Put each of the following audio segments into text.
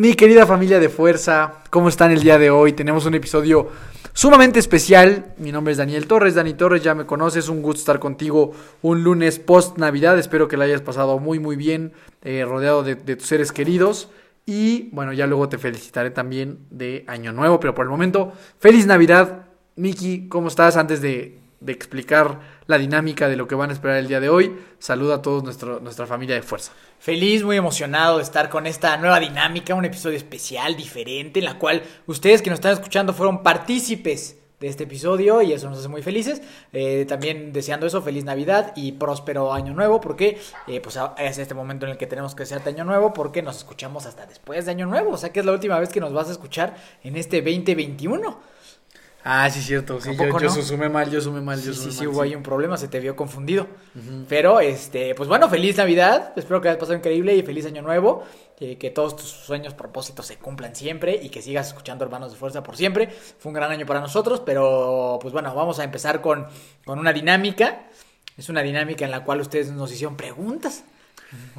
Mi querida familia de fuerza, ¿cómo están el día de hoy? Tenemos un episodio sumamente especial. Mi nombre es Daniel Torres, Dani Torres, ya me conoces, un gusto estar contigo un lunes post Navidad. Espero que la hayas pasado muy muy bien, eh, rodeado de, de tus seres queridos. Y bueno, ya luego te felicitaré también de Año Nuevo, pero por el momento, feliz Navidad. Miki, ¿cómo estás? Antes de, de explicar la dinámica de lo que van a esperar el día de hoy, saluda a todos nuestro, nuestra familia de fuerza. Feliz, muy emocionado de estar con esta nueva dinámica, un episodio especial, diferente, en la cual ustedes que nos están escuchando fueron partícipes de este episodio y eso nos hace muy felices. Eh, también deseando eso, feliz Navidad y próspero año nuevo, porque eh, pues es este momento en el que tenemos que desearte año nuevo, porque nos escuchamos hasta después de año nuevo, o sea que es la última vez que nos vas a escuchar en este 2021. Ah, sí, cierto. Sí, ¿A yo, yo no? sumé mal, yo sumé mal, yo Sí, sí, sí, mal, hubo ahí un problema, se te vio confundido. Pero, este, pues bueno, feliz Navidad, espero que hayas pasado increíble y feliz año nuevo, eh, que todos tus sueños, propósitos se cumplan siempre y que sigas escuchando Hermanos de Fuerza por siempre. Fue un gran año para nosotros, pero pues bueno, vamos a empezar con, con una dinámica. Es una dinámica en la cual ustedes nos hicieron preguntas.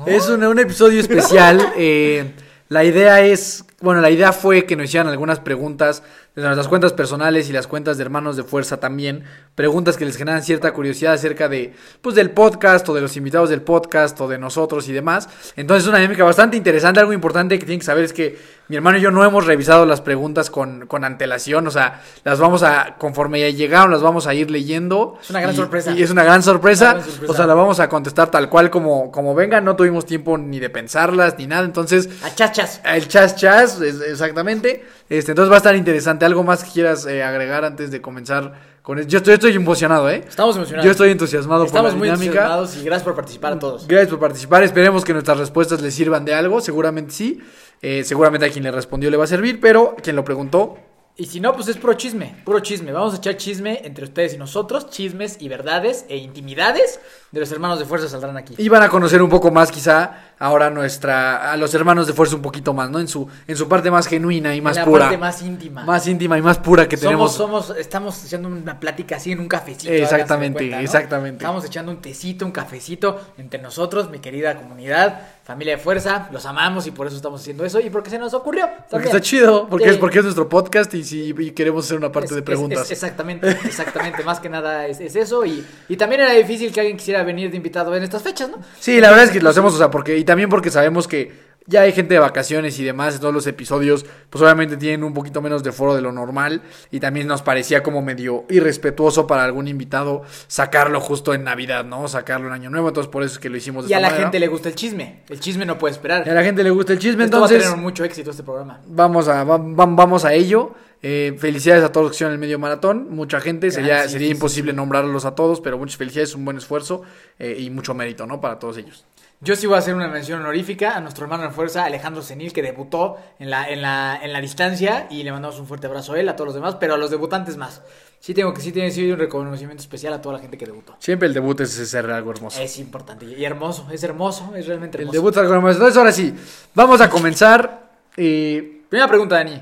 Es un, un episodio especial. eh, la idea es, bueno, la idea fue que nos hicieran algunas preguntas de nuestras cuentas personales y las cuentas de hermanos de fuerza también. Preguntas que les generan cierta curiosidad acerca de, pues, del podcast o de los invitados del podcast o de nosotros y demás. Entonces es una dinámica bastante interesante. Algo importante que tienen que saber es que mi hermano y yo no hemos revisado las preguntas con, con antelación. O sea, las vamos a, conforme ya llegaron, las vamos a ir leyendo. Es una gran Y- sorpresa. Y es una gran sorpresa. Una gran sorpresa. O sea, la vamos a contestar tal cual como, como vengan. No tuvimos tiempo ni de pensarlas ni nada. Entonces, A chachas. el chas chas, es- exactamente. Este, entonces va a estar interesante. ¿Algo más que quieras eh, agregar antes de comenzar con esto? Yo estoy, estoy emocionado, ¿eh? Estamos emocionados. Yo estoy entusiasmado Estamos por la muy dinámica. entusiasmados y gracias por participar a todos. Gracias por participar. Esperemos que nuestras respuestas les sirvan de algo. Seguramente sí. Eh, seguramente a quien le respondió le va a servir, pero quien lo preguntó, Y si no, pues es puro chisme, puro chisme. Vamos a echar chisme entre ustedes y nosotros, chismes y verdades e intimidades de los hermanos de fuerza saldrán aquí. Y van a conocer un poco más, quizá, ahora nuestra, a los hermanos de fuerza un poquito más, ¿no? En su, en su parte más genuina y más la pura. parte más íntima. Más íntima y más pura que tenemos. somos, estamos haciendo una plática así en un cafecito. Exactamente, cuenta, ¿no? exactamente. Estamos echando un tecito, un cafecito entre nosotros, mi querida comunidad, familia de fuerza. Los amamos y por eso estamos haciendo eso y porque se nos ocurrió. Porque está chido, porque, Sí. es, porque es nuestro podcast y, si, y queremos hacer una parte Es- de preguntas. es- exactamente, exactamente. Más que nada es, es eso. Y, y también era difícil que alguien quisiera venir de invitado en estas fechas, ¿no? Sí, la verdad es que lo hacemos, o sea, porque, y también porque sabemos que ya hay gente de vacaciones y demás, todos los episodios, pues obviamente tienen un poquito menos de foro de lo normal, y también nos parecía como medio irrespetuoso para algún invitado sacarlo justo en Navidad, ¿no? Sacarlo en Año Nuevo, entonces por eso es que lo hicimos de Y a la manera. gente le gusta el chisme. El chisme no puede esperar. Y a la gente le gusta el chisme, Esto va a entonces tener mucho éxito este programa. vamos a, va- va- vamos a ello. Eh, felicidades a todos los que hicieron el medio maratón, mucha gente, sería, sí, sería sí, sí, imposible nombrarlos a todos, pero muchas felicidades, un buen esfuerzo eh, y mucho mérito, ¿no? Para todos ellos. Yo sí voy a hacer una mención honorífica a nuestro hermano de fuerza, Alejandro Senil, que debutó en la, en la, en la distancia y le mandamos un fuerte abrazo a él, a todos los demás, pero a los debutantes más. Sí tengo que sí tiene ser un reconocimiento especial a toda la gente que debutó. Siempre el debut es ser algo hermoso. Es importante y hermoso, es hermoso, es realmente El hermoso. debut es algo hermoso. Entonces, ahora sí, vamos a comenzar. eh, Primera pregunta, Dani.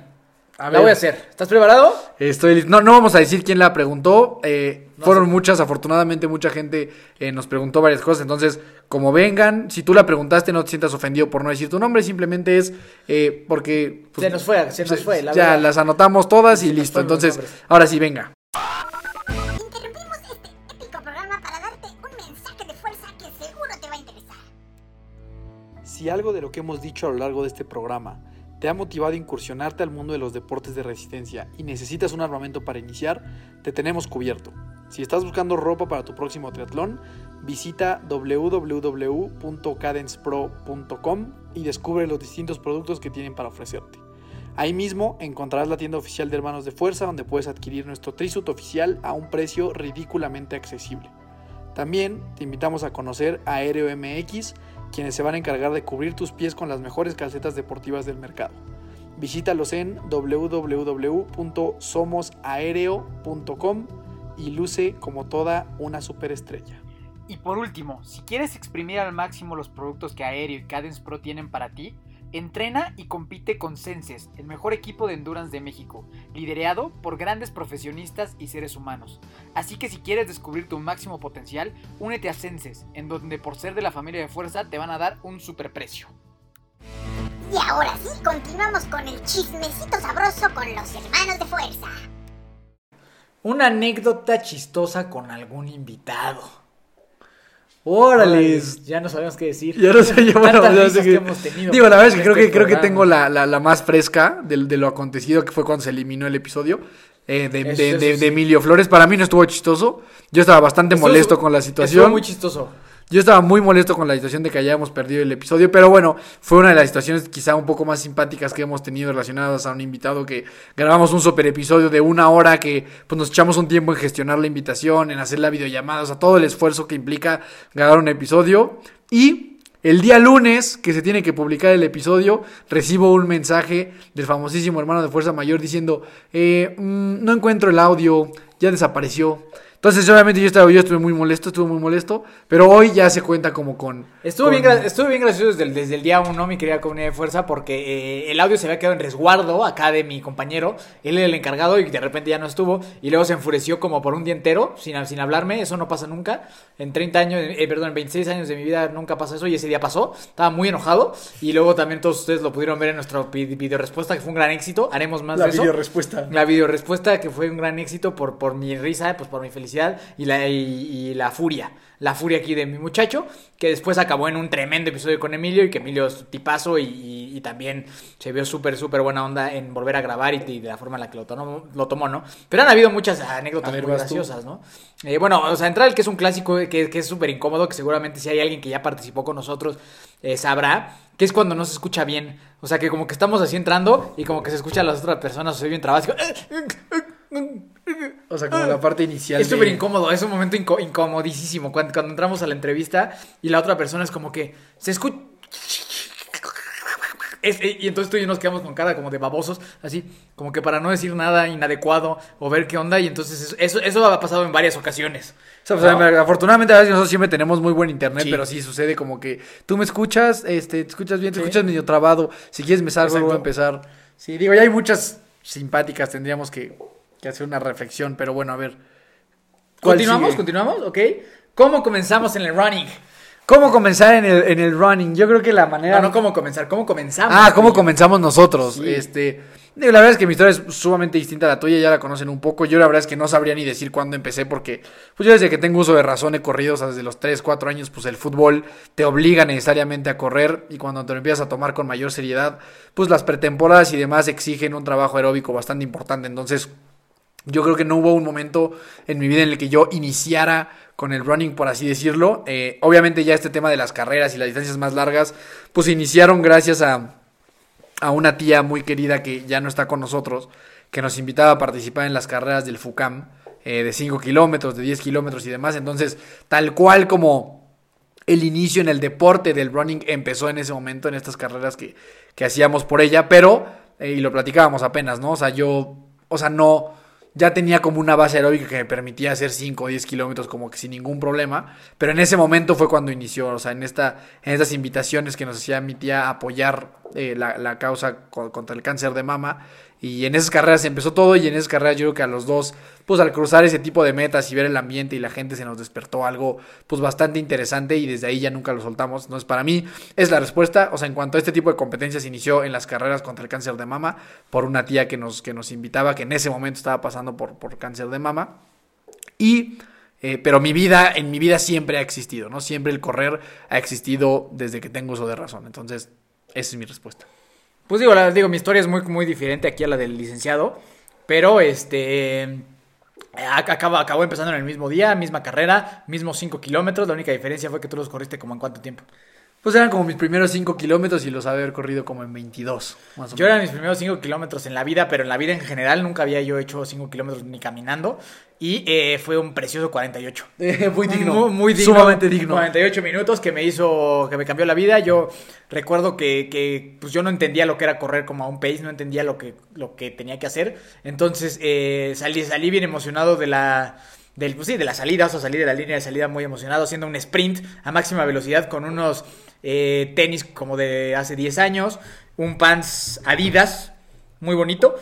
A la voy a hacer. ¿Estás preparado? estoy listo. No, no vamos a decir quién la preguntó. eh, No fueron sé. muchas, afortunadamente mucha gente eh, nos preguntó varias cosas. Entonces, como vengan, si tú la preguntaste, no te sientas ofendido por no decir tu nombre. Simplemente es eh, porque... pues, se nos fue, se nos fue. La ya verdad. las anotamos todas y listo. Entonces, ahora sí, venga. Interrumpimos este épico programa para darte un mensaje de fuerza que seguro te va a interesar. Si algo de lo que hemos dicho a lo largo de este programa te ha motivado a incursionarte al mundo de los deportes de resistencia y necesitas un armamento para iniciar, te tenemos cubierto. Si estás buscando ropa para tu próximo triatlón, visita www.cadencepro.com y descubre los distintos productos que tienen para ofrecerte. Ahí mismo encontrarás la tienda oficial de Hermanos de Fuerza donde puedes adquirir nuestro Trisut oficial a un precio ridículamente accesible. También te invitamos a conocer Aéreo MX, quienes se van a encargar de cubrir tus pies con las mejores calcetas deportivas del mercado. Visítalos en www.somosaereo.com y luce como toda una superestrella. Y por último, si quieres exprimir al máximo los productos que Aéreo y Cadence Pro tienen para ti, entrena y compite con Senses, el mejor equipo de endurance de México, liderado por grandes profesionistas y seres humanos. Así que si quieres descubrir tu máximo potencial, únete a Senses, en donde por ser de la familia de fuerza te van a dar un superprecio. Y ahora sí, continuamos con el chismecito sabroso con los hermanos de fuerza. Una anécdota chistosa con algún invitado. Órale. Ya no sabemos qué decir. Ya no sé, yo bueno, ya risas sé que que- hemos tenido Digo, la verdad es que creo este que creo que tengo la, la- la más fresca de, de lo acontecido que fue cuando se eliminó el episodio eh, de, Eso- de- eso de- sí. de Emilio Flores. Para mí no estuvo chistoso. Yo estaba bastante Estuvo- molesto con la Estuvo situación. muy chistoso. Yo estaba muy molesto con la situación de que hayamos perdido el episodio, pero bueno, fue una de las situaciones quizá un poco más simpáticas que hemos tenido relacionadas a un invitado que grabamos un super episodio de una hora que pues nos echamos un tiempo en gestionar la invitación, en hacer la videollamada, o sea, todo el esfuerzo que implica grabar un episodio y el día lunes que se tiene que publicar el episodio, recibo un mensaje del famosísimo hermano de Fuerza Mayor diciendo, eh, mm, no encuentro el audio, ya desapareció. Entonces, obviamente yo estaba, yo estuve muy molesto, estuve muy molesto, pero hoy ya se cuenta como con... Estuvo, con- bien, estuvo bien gracioso desde desde el día uno, mi querida comunidad de fuerza, porque eh, el audio se había quedado en resguardo acá de mi compañero. Él era el encargado y de repente ya no estuvo. Y luego se enfureció como por un día entero, sin, sin hablarme. Eso no pasa nunca. En 30 años, eh, perdón, en 26 años de mi vida nunca pasa eso y ese día pasó. Estaba muy enojado. Y luego también todos ustedes lo pudieron ver en nuestra vi- video respuesta, que fue un gran éxito. Haremos más La de eso. videorespuesta. La videorespuesta que fue un gran éxito por, por mi risa, pues por mi felicidad y la, y, y la furia. La furia aquí de mi muchacho, que después acabó en un tremendo episodio con Emilio y que Emilio es tipazo y, y- y también se vio súper, súper buena onda en volver a grabar y, de la forma en la que lo tomó, lo tomó, ¿no? Pero han habido muchas anécdotas ver, muy tú. graciosas, ¿no? Eh, bueno, o sea, entrar el que es un clásico que, que es súper incómodo, que seguramente si hay alguien que ya participó con nosotros eh, sabrá, que es cuando no se escucha bien. O sea, que como que estamos así entrando y como que se escucha a las otras personas, se oye bien trabado. O sea, como la parte inicial. es de- súper incómodo, es un momento inco- incomodísimo cuando, cuando entramos a la entrevista y la otra persona es como que se escucha... Es- y entonces tú y yo nos quedamos con cara como de babosos, así, como que para no decir nada inadecuado o ver qué onda, y entonces eso, eso ha pasado en varias ocasiones. O sea, pues, ¿no? afortunadamente a veces nosotros siempre tenemos muy buen internet, Sí. pero sí sucede como que tú me escuchas, este, te escuchas bien, te Sí. escuchas medio trabado. Si quieres me salgo, vuelvo a empezar. Sí, digo, ya hay muchas simpáticas, tendríamos que, que hacer una reflexión, pero bueno, a ver. ¿Cuál ¿Continuamos? sigue? ¿Continuamos? ¿Ok? ¿Cómo comenzamos en el running? ¿Cómo comenzar en el, en el running? Yo creo que la manera... No, no cómo comenzar, ¿cómo comenzamos? Ah, ¿cómo comenzamos nosotros? Sí. Este, la verdad es que mi historia es sumamente distinta a la tuya, ya la conocen un poco. Yo la verdad es que no sabría ni decir cuándo empecé porque pues yo desde que tengo uso de razón he corrido, o sea, desde los 3, 4 años, pues el fútbol te obliga necesariamente a correr y cuando te lo empiezas a tomar con mayor seriedad, pues las pretemporadas y demás exigen un trabajo aeróbico bastante importante. Entonces, yo creo que no hubo un momento en mi vida en el que yo iniciara con el running, por así decirlo. Eh, obviamente ya este tema de las carreras y las distancias más largas, pues iniciaron gracias a, a una tía muy querida que ya no está con nosotros, que nos invitaba a participar en las carreras del FUCAM, eh, de 5 kilómetros, de 10 kilómetros y demás. Entonces, tal cual como el inicio en el deporte del running empezó en ese momento, en estas carreras que, que hacíamos por ella, pero, eh, y lo platicábamos apenas, ¿no? O sea, yo, o sea, no, ya tenía como una base aeróbica que me permitía hacer 5 o 10 kilómetros como que sin ningún problema, pero en ese momento fue cuando inició, o sea, en, esta, en estas invitaciones que nos hacía mi tía apoyar eh, la, la causa co- contra el cáncer de mama, y en esas carreras empezó todo y en esas carreras yo creo que a los dos, pues al cruzar ese tipo de metas y ver el ambiente y la gente se nos despertó algo pues bastante interesante y desde ahí ya nunca lo soltamos. Entonces para mí es la respuesta, o sea, en cuanto a este tipo de competencias inició en las carreras contra el cáncer de mama por una tía que nos, que nos invitaba, que en ese momento estaba pasando por, por cáncer de mama. Y, eh, pero mi vida, en mi vida siempre ha existido, ¿no? Siempre el correr ha existido desde que tengo uso de razón. Entonces, esa es mi respuesta. Pues digo, la, digo, mi historia es muy, muy diferente aquí a la del licenciado, pero este... ac- Acabo, acabó empezando en el mismo día, misma carrera, mismos 5 kilómetros. La única diferencia fue que tú los corriste como en cuánto tiempo. Pues eran como mis primeros 5 kilómetros y los había haber corrido como en 22, más o Yo eran mis primeros 5 kilómetros en la vida, pero en la vida en general nunca había yo hecho 5 kilómetros ni caminando. Y eh, fue un precioso 48. Eh, muy digno. Muy, muy digno. Sumamente digno. 48 minutos que me hizo, que me cambió la vida. Yo recuerdo que, que, pues yo no entendía lo que era correr como a un pace, no entendía lo que, lo que tenía que hacer. Entonces eh, salí, salí bien emocionado de la, del, pues sí, de la salida, o sea, salí de la línea de salida muy emocionado, haciendo un sprint a máxima velocidad con unos eh, tenis como de hace 10 años, un pants Adidas, muy bonito.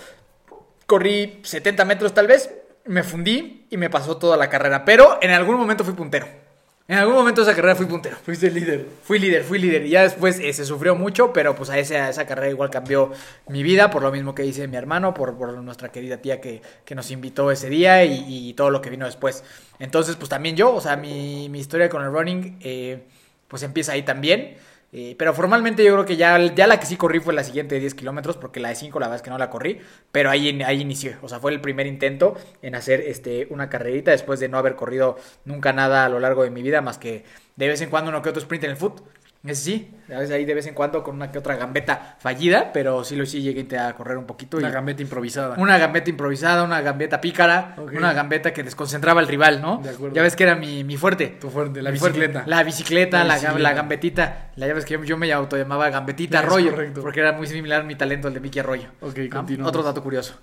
Corrí 70 metros tal vez, me fundí y me pasó toda la carrera, pero en algún momento fui puntero. En algún momento de esa carrera fui puntero. Fuiste el líder. Fui líder, fui líder. Y ya después eh, se sufrió mucho, pero pues a esa, a esa carrera igual cambió mi vida, por lo mismo que dice mi hermano, por, por nuestra querida tía que, que nos invitó ese día y, y todo lo que vino después. Entonces, pues también yo, o sea, mi, mi historia con el running, eh, pues empieza ahí también. Eh, pero formalmente yo creo que ya, ya la que sí corrí fue la siguiente de 10 kilómetros, porque la de 5 la verdad es que no la corrí, pero ahí, ahí inicié, o sea, fue el primer intento en hacer este, una carrerita después de no haber corrido nunca nada a lo largo de mi vida, más que de vez en cuando uno que otro sprint en el foot. Ese sí, a veces ahí de vez en cuando con una que otra gambeta fallida, pero sí lo sí llegué a correr un poquito. Una y- gambeta improvisada. una gambeta improvisada, una gambeta pícara, una gambeta que desconcentraba al rival, ¿no? De acuerdo. Ya ves que era mi, mi fuerte. Tu fuerte, la fuerte. bicicleta. La bicicleta, La bicicleta. la gambetita. La, ya ves que yo, yo me autollamaba gambetita Es Arroyo. correcto. Porque era muy similar mi talento al de Vicky Arroyo. Ok, ¿no? Otro dato curioso.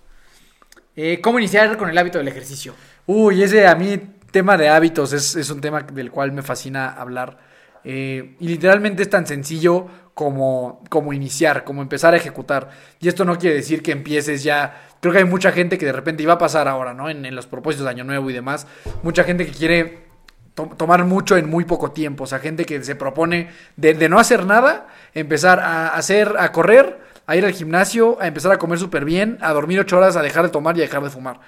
Eh, ¿Cómo iniciar con el hábito del ejercicio? Uy, ese a mí, tema de hábitos, es, es un tema del cual me fascina hablar. Eh, y literalmente es tan sencillo como, como iniciar, como empezar a ejecutar. Y esto no quiere decir que empieces ya. Creo que hay mucha gente que de repente iba a pasar ahora, ¿no? En, los propósitos de Año Nuevo y demás. Mucha gente que quiere to- tomar mucho en muy poco tiempo. O sea, gente que se propone de, no hacer nada, empezar a hacer, a correr, a ir al gimnasio, a empezar a comer súper bien, a dormir ocho horas, a dejar de tomar y a dejar de fumar.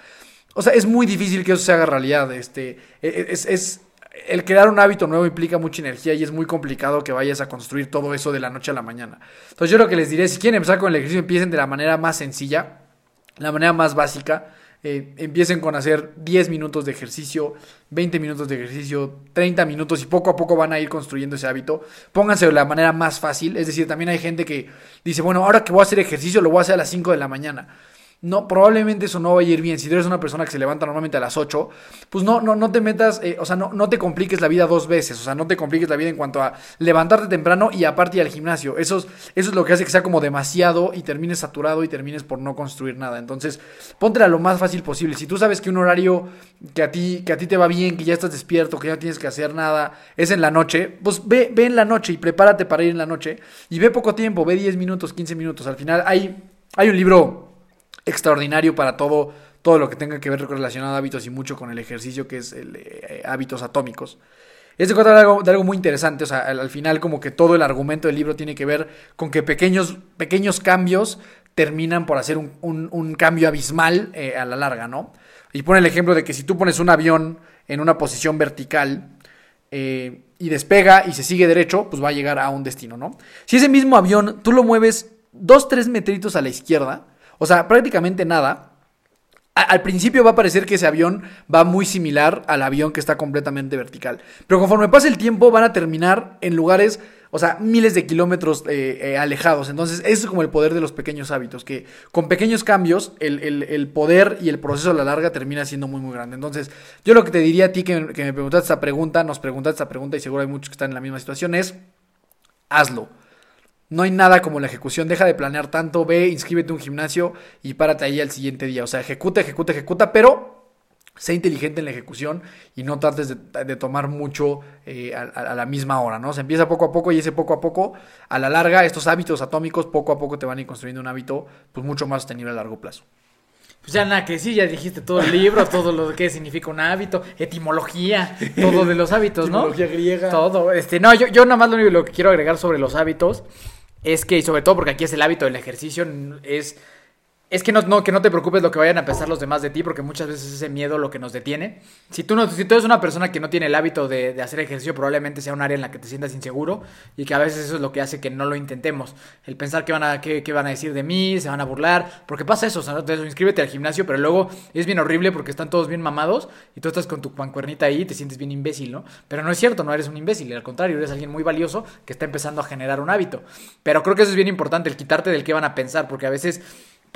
O sea, es muy difícil que eso se haga realidad. Este, e- es, es- el crear un hábito nuevo implica mucha energía y es muy complicado que vayas a construir todo eso de la noche a la mañana. Entonces yo lo que les diré, si quieren empezar con el ejercicio, empiecen de la manera más sencilla, la manera más básica. Eh, empiecen con hacer 10 minutos de ejercicio, 20 minutos de ejercicio, 30 minutos y poco a poco van a ir construyendo ese hábito. Pónganse de la manera más fácil. Es decir, también hay gente que dice, bueno, ahora que voy a hacer ejercicio lo voy a hacer a las 5 de la mañana. No, probablemente eso no va a ir bien. Si eres una persona que se levanta normalmente a las 8, pues no, no, no te metas, eh, o sea, no, no te compliques la vida dos veces. O sea, no te compliques la vida en cuanto a levantarte temprano y aparte ir al gimnasio. Eso es, eso es lo que hace que sea como demasiado y termines saturado y termines por no construir nada. Entonces, póntela lo más fácil posible. Si tú sabes que un horario que a ti, que a ti te va bien, que ya estás despierto, que ya no tienes que hacer nada, es en la noche, pues ve, ve en la noche y prepárate para ir en la noche. Y ve poco tiempo, ve 10 minutos, 15 minutos. Al final hay, hay un libro extraordinario para todo, todo lo que tenga que ver relacionado a hábitos y mucho con el ejercicio, que es el eh, hábitos atómicos. Es de trata de algo, de algo muy interesante, o sea, al, al final como que todo el argumento del libro tiene que ver con que pequeños, pequeños cambios terminan por hacer un cambio abismal eh, a la larga, ¿no? Y pone el ejemplo de que si tú pones un avión en una posición vertical, eh, y despega y se sigue derecho, pues va a llegar a un destino, ¿no? Si ese mismo avión tú lo mueves dos, tres metritos a la izquierda, o sea, prácticamente nada, al principio va a parecer que ese avión va muy similar al avión que está completamente vertical. Pero conforme pase el tiempo van a terminar en lugares, o sea, miles de kilómetros eh, eh, alejados. Entonces, eso es como el poder de los pequeños hábitos, que con pequeños cambios el, el- el poder y el proceso a la larga termina siendo muy, muy grande. Entonces, yo lo que te diría a ti que, que me preguntaste esta pregunta, nos preguntaste esta pregunta y seguro hay muchos que están en la misma situación, es hazlo. No hay nada como la ejecución. Deja de planear tanto. Ve, inscríbete a un gimnasio y párate ahí al siguiente día. O sea, ejecuta, ejecuta, ejecuta, pero sé inteligente en la ejecución y no trates de, de tomar mucho eh, a, a- a la misma hora, ¿no? Se empieza poco a poco y ese poco a poco, a la larga, estos hábitos atómicos poco a poco te van a ir construyendo un hábito pues mucho más sostenible a largo plazo. Pues ya nada que sí, ya dijiste todo el libro, todo lo que significa un hábito, etimología, todo de los hábitos, ¿no? Etimología griega. Todo. Este, no, yo, yo nada más lo único que quiero agregar sobre los hábitos es que, y sobre todo porque aquí es el hábito del ejercicio, es es que no, no, que no te preocupes lo que vayan a pensar los demás de ti, porque muchas veces ese miedo lo que nos detiene. Si tú, no, si tú eres una persona que no tiene el hábito de, hacer ejercicio, probablemente sea un área en la que te sientas inseguro y que a veces eso es lo que hace que no lo intentemos. El pensar que van a, qué van a decir de mí, se van a burlar, porque pasa eso, o sea, ¿no? Entonces, inscríbete al gimnasio, pero luego es bien horrible porque están todos bien mamados y tú estás con tu pancuernita ahí y te sientes bien imbécil, ¿no? Pero no es cierto, no eres un imbécil, al contrario, eres alguien muy valioso que está empezando a generar un hábito. Pero creo que eso es bien importante, el quitarte del qué van a pensar, porque a veces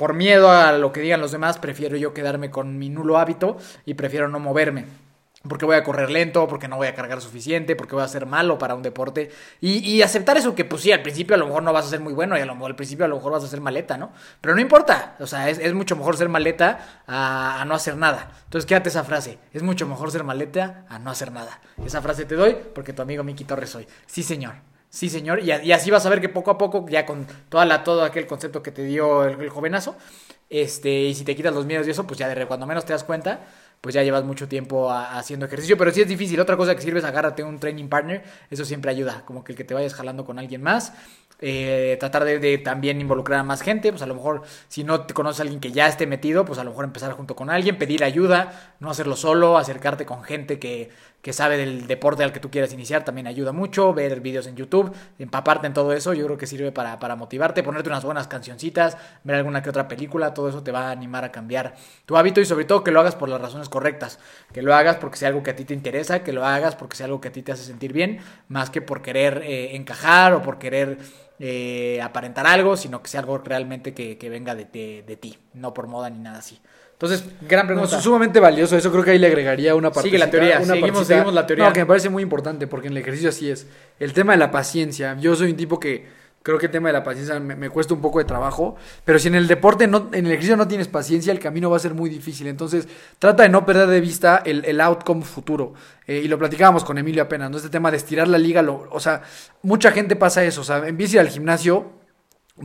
por miedo a lo que digan los demás, prefiero yo quedarme con mi nulo hábito y prefiero no moverme. Porque voy a correr lento, porque no voy a cargar suficiente, porque voy a ser malo para un deporte. Y, aceptar eso que, pues sí, al principio a lo mejor no vas a ser muy bueno y a lo al principio a lo mejor vas a ser maleta, ¿no? Pero no importa. O sea, es, es mucho mejor ser maleta a, a no hacer nada. Entonces quédate esa frase. Es mucho mejor ser maleta a no hacer nada. Esa frase te doy porque tu amigo Miki Torres soy. Sí, señor. Sí, señor. Y, así vas a ver que poco a poco, ya con toda la, todo aquel concepto que te dio el, el, jovenazo, este, y si te quitas los miedos y eso, pues ya de cuando menos te das cuenta, pues ya llevas mucho tiempo a, haciendo ejercicio. Pero sí es difícil. Otra cosa que sirve es agárrate un training partner. Eso siempre ayuda. Como que el que te vayas jalando con alguien más. Eh, tratar de, de, también involucrar a más gente, pues a lo mejor si no te conoces a alguien que ya esté metido, pues a lo mejor empezar junto con alguien, pedir ayuda, no hacerlo solo, acercarte con gente que, que sabe del deporte al que tú quieras iniciar, también ayuda mucho, ver videos en YouTube, empaparte en todo eso, yo creo que sirve para, para motivarte, ponerte unas buenas cancioncitas, ver alguna que otra película, todo eso te va a animar a cambiar tu hábito y sobre todo que lo hagas por las razones correctas, que lo hagas porque sea algo que a ti te interesa, que lo hagas porque sea algo que a ti te hace sentir bien, más que por querer eh, encajar o por querer eh, aparentar algo, sino que sea algo realmente que, que venga de, de, de, ti, no por moda ni nada así. Entonces, gran pregunta. No, es sumamente valioso, eso creo que ahí le agregaría una parte. Sigue la teoría, una seguimos, seguimos la teoría. No, que me parece muy importante, porque en el ejercicio así es. El tema de la paciencia, yo soy un tipo que creo que el tema de la paciencia me, me, cuesta un poco de trabajo, pero si en el deporte, no, en el ejercicio no tienes paciencia, el camino va a ser muy difícil. Entonces, trata de no perder de vista el, el outcome futuro. Eh, y lo platicábamos con Emilio apenas, ¿no? Este tema de estirar la liga, lo, o sea, mucha gente pasa eso, o sea, empieza a ir al gimnasio,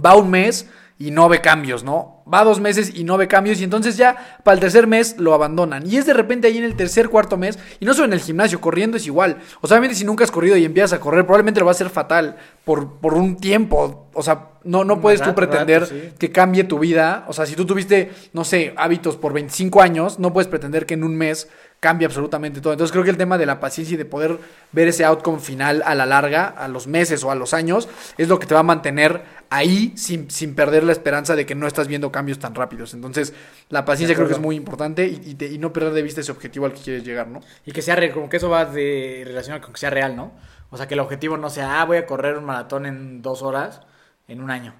va un mes y no ve cambios, ¿no? Va dos meses y no ve cambios y entonces ya para el tercer mes lo abandonan. Y es de repente ahí en el tercer, cuarto mes, y no solo en el gimnasio, corriendo es igual. O sea, obviamente si nunca has corrido y empiezas a correr, probablemente lo va a hacer fatal por, por un tiempo. O sea, no, no puedes rato, tú pretender rato, sí. que cambie tu vida. O sea, si tú tuviste, no sé, hábitos por 25 años, no puedes pretender que en un mes cambie absolutamente todo. Entonces creo que el tema de la paciencia y de poder ver ese outcome final a la larga, a los meses o a los años, es lo que te va a mantener ahí sin, sin perder la esperanza de que no estás viendo cambios tan rápidos. Entonces la paciencia creo que es muy importante y, y, te, y, no perder de vista ese objetivo al que quieres llegar, ¿no? Y que sea real, como que eso va de relacionado con que sea real, ¿no? O sea, que el objetivo no sea, ah, voy a correr un maratón en dos horas en un año.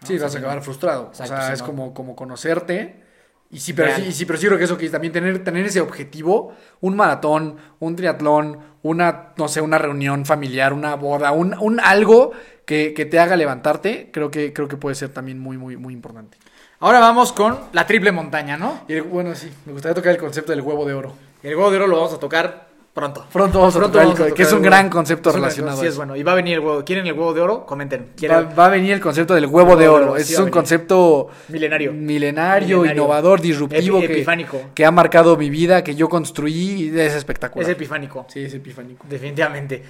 ¿no? Sí, o sea, vas a acabar frustrado. Exacto, o sea, es no. como, como conocerte y sí, pero sí, sí, pero sí creo que eso que también tener, tener ese objetivo, un maratón, un triatlón, una, no sé, una reunión familiar, una boda, un, un algo que, que, te haga levantarte, creo que, creo que puede ser también muy, muy, muy importante. Ahora vamos con la triple montaña, ¿no? Y el, bueno, sí, me gustaría tocar el concepto del huevo de oro. El huevo de oro lo vamos a tocar Pronto. Pronto vamos, Pronto a, vamos tocar, a tocar que es un gran concepto relacionado. Sí, es bueno. Y va a venir el huevo. ¿Quieren el huevo de oro? Comenten. Va, a venir el concepto del huevo de oro. sí es un concepto Milenario. milenario, Milenario. innovador, disruptivo, Epi- que, epifánico. que ha marcado mi vida, que yo construí y es espectacular. Es epifánico. Sí, es epifánico. Definitivamente.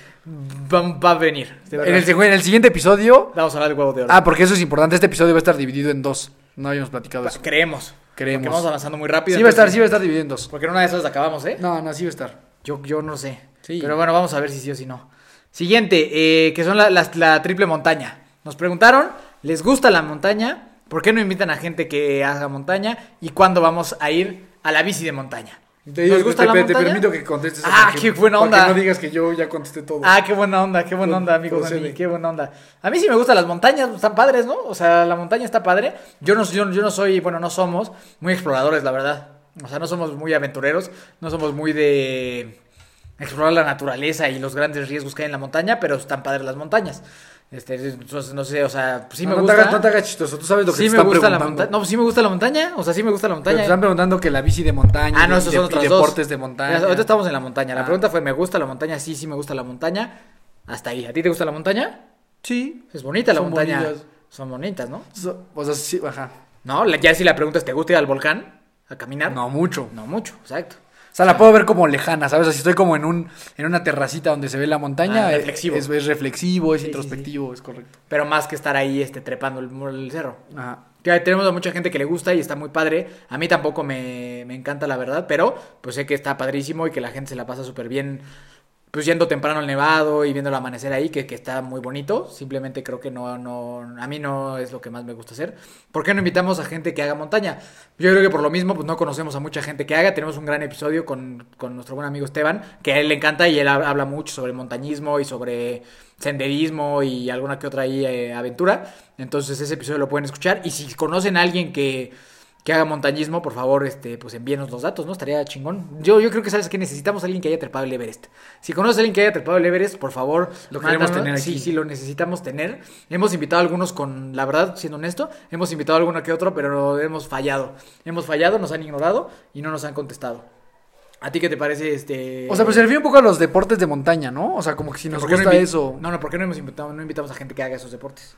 Va, va a venir. En el, seg- en el siguiente episodio. Vamos a hablar del huevo de oro. Ah, porque eso es importante. Este episodio va a estar dividido en dos. No habíamos platicado eso. Creemos. Creemos. Porque vamos avanzando muy rápido. Sí va a estar, sí va a estar dividido en dos. Porque en una de esas acabamos, ¿eh? No, no, sí va a estar. Yo, yo no sé. Sí. Pero bueno, vamos a ver si sí o si no. Siguiente, eh, que son la, triple montaña. Nos preguntaron, ¿les gusta la montaña? ¿Por qué no invitan a gente que haga montaña? ¿Y cuándo vamos a ir a la bici de montaña? Te, ¿Nos gusta te- la te montaña? permito que contestes. Ah, qué buena para onda. que no digas que yo ya contesté todo. Ah, qué buena onda, qué buena onda. Dani, Qué buena onda. A mí sí me gustan las montañas, están padres, ¿no? O sea, la montaña está padre. Yo no, yo, yo no soy, bueno, no somos muy exploradores, la verdad. O sea, no somos muy aventureros, no somos muy de explorar la naturaleza y los grandes riesgos que hay en la montaña, pero están padres las montañas. Este, entonces, no sé, o sea, sí no, me no gusta. Te hagas, no te hagas chistoso, tú sabes lo que sí te me están gusta la montaña. No, pues sí me gusta la montaña. O sea, sí me gusta la Pero montaña. te están preguntando que la bici de montaña. Ah, no, esos son de- y otros dos. deportes de montaña. Ahorita estamos en la montaña. La Ah. pregunta fue, ¿me gusta la montaña? Sí, sí me gusta la montaña. Hasta ahí. ¿A ti te gusta la montaña? Sí. Es bonita la Son montaña. bonitas. Son bonitas, ¿no? So- o sea, sí, ajá. No, ya si la pregunta es, ¿te gusta ir al volcán a caminar? No, mucho. No mucho, exacto. O sea, la puedo ver como lejana, ¿sabes? O sea, si estoy como en un en una terracita donde se ve la montaña, Ah, reflexivo. Es, es reflexivo, es Sí, sí, introspectivo, es correcto. Pero más que estar ahí este, trepando el, el cerro. Ajá. Tenemos a mucha gente que le gusta y está muy padre. A mí tampoco me, me encanta, la verdad, pero pues sé que está padrísimo y que la gente se la pasa súper bien pues yendo temprano al nevado y viendo el amanecer ahí, que, que está muy bonito. Simplemente creo que no, no, a mí no es lo que más me gusta hacer. ¿Por qué no invitamos a gente que haga montaña? Yo creo que por lo mismo, pues no conocemos a mucha gente que haga. Tenemos un gran episodio con, con nuestro buen amigo Esteban, que a él le encanta y él hab- habla mucho sobre montañismo y sobre senderismo y alguna que otra ahí eh, aventura. Entonces ese episodio lo pueden escuchar. Y si conocen a alguien que que haga montañismo, por favor, este, pues envíenos los datos, ¿no? Estaría chingón. Yo, yo creo que sabes que necesitamos a alguien que haya trepado el Everest. Si conoces a alguien que haya trepado el Everest, por favor, Lo queremos tener Sí, aquí. sí, lo necesitamos tener. Hemos invitado a algunos con, la verdad, siendo honesto, hemos invitado a alguno que otro, pero hemos fallado. Hemos fallado, nos han ignorado y no nos han contestado. ¿A ti qué te parece este? O sea, pues se refiere un poco a los deportes de montaña, ¿no? O sea, como que si nos ¿por qué no gusta eso. No, no, ¿por qué no hemos invitado, no invitamos a gente que haga esos deportes?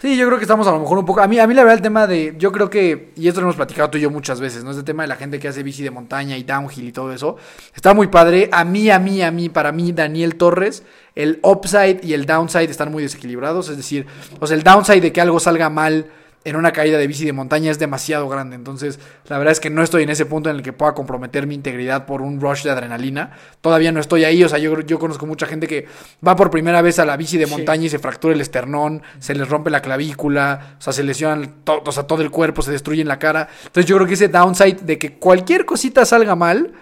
Sí, yo creo que estamos a lo mejor un poco. A mí, a mí la verdad, el tema de. Yo creo que. Y esto lo hemos platicado tú y yo muchas veces, ¿no? Este tema de la gente que hace bici de montaña y downhill y todo eso. Está muy padre. A mí, a mí, a mí, para mí, Daniel Torres, el upside y el downside están muy desequilibrados. Es decir, o sea, el downside de que algo salga mal en una caída de bici de montaña es demasiado grande. Entonces, la verdad es que no estoy en ese punto en el que pueda comprometer mi integridad por un rush de adrenalina. Todavía no estoy ahí. O sea, yo, yo conozco mucha gente que va por primera vez a la bici de Sí. montaña y se fractura el esternón, se les rompe la clavícula, o sea, se lesionan to- o sea, todo el cuerpo, se destruye en la cara. Entonces, yo creo que ese downside de que cualquier cosita salga mal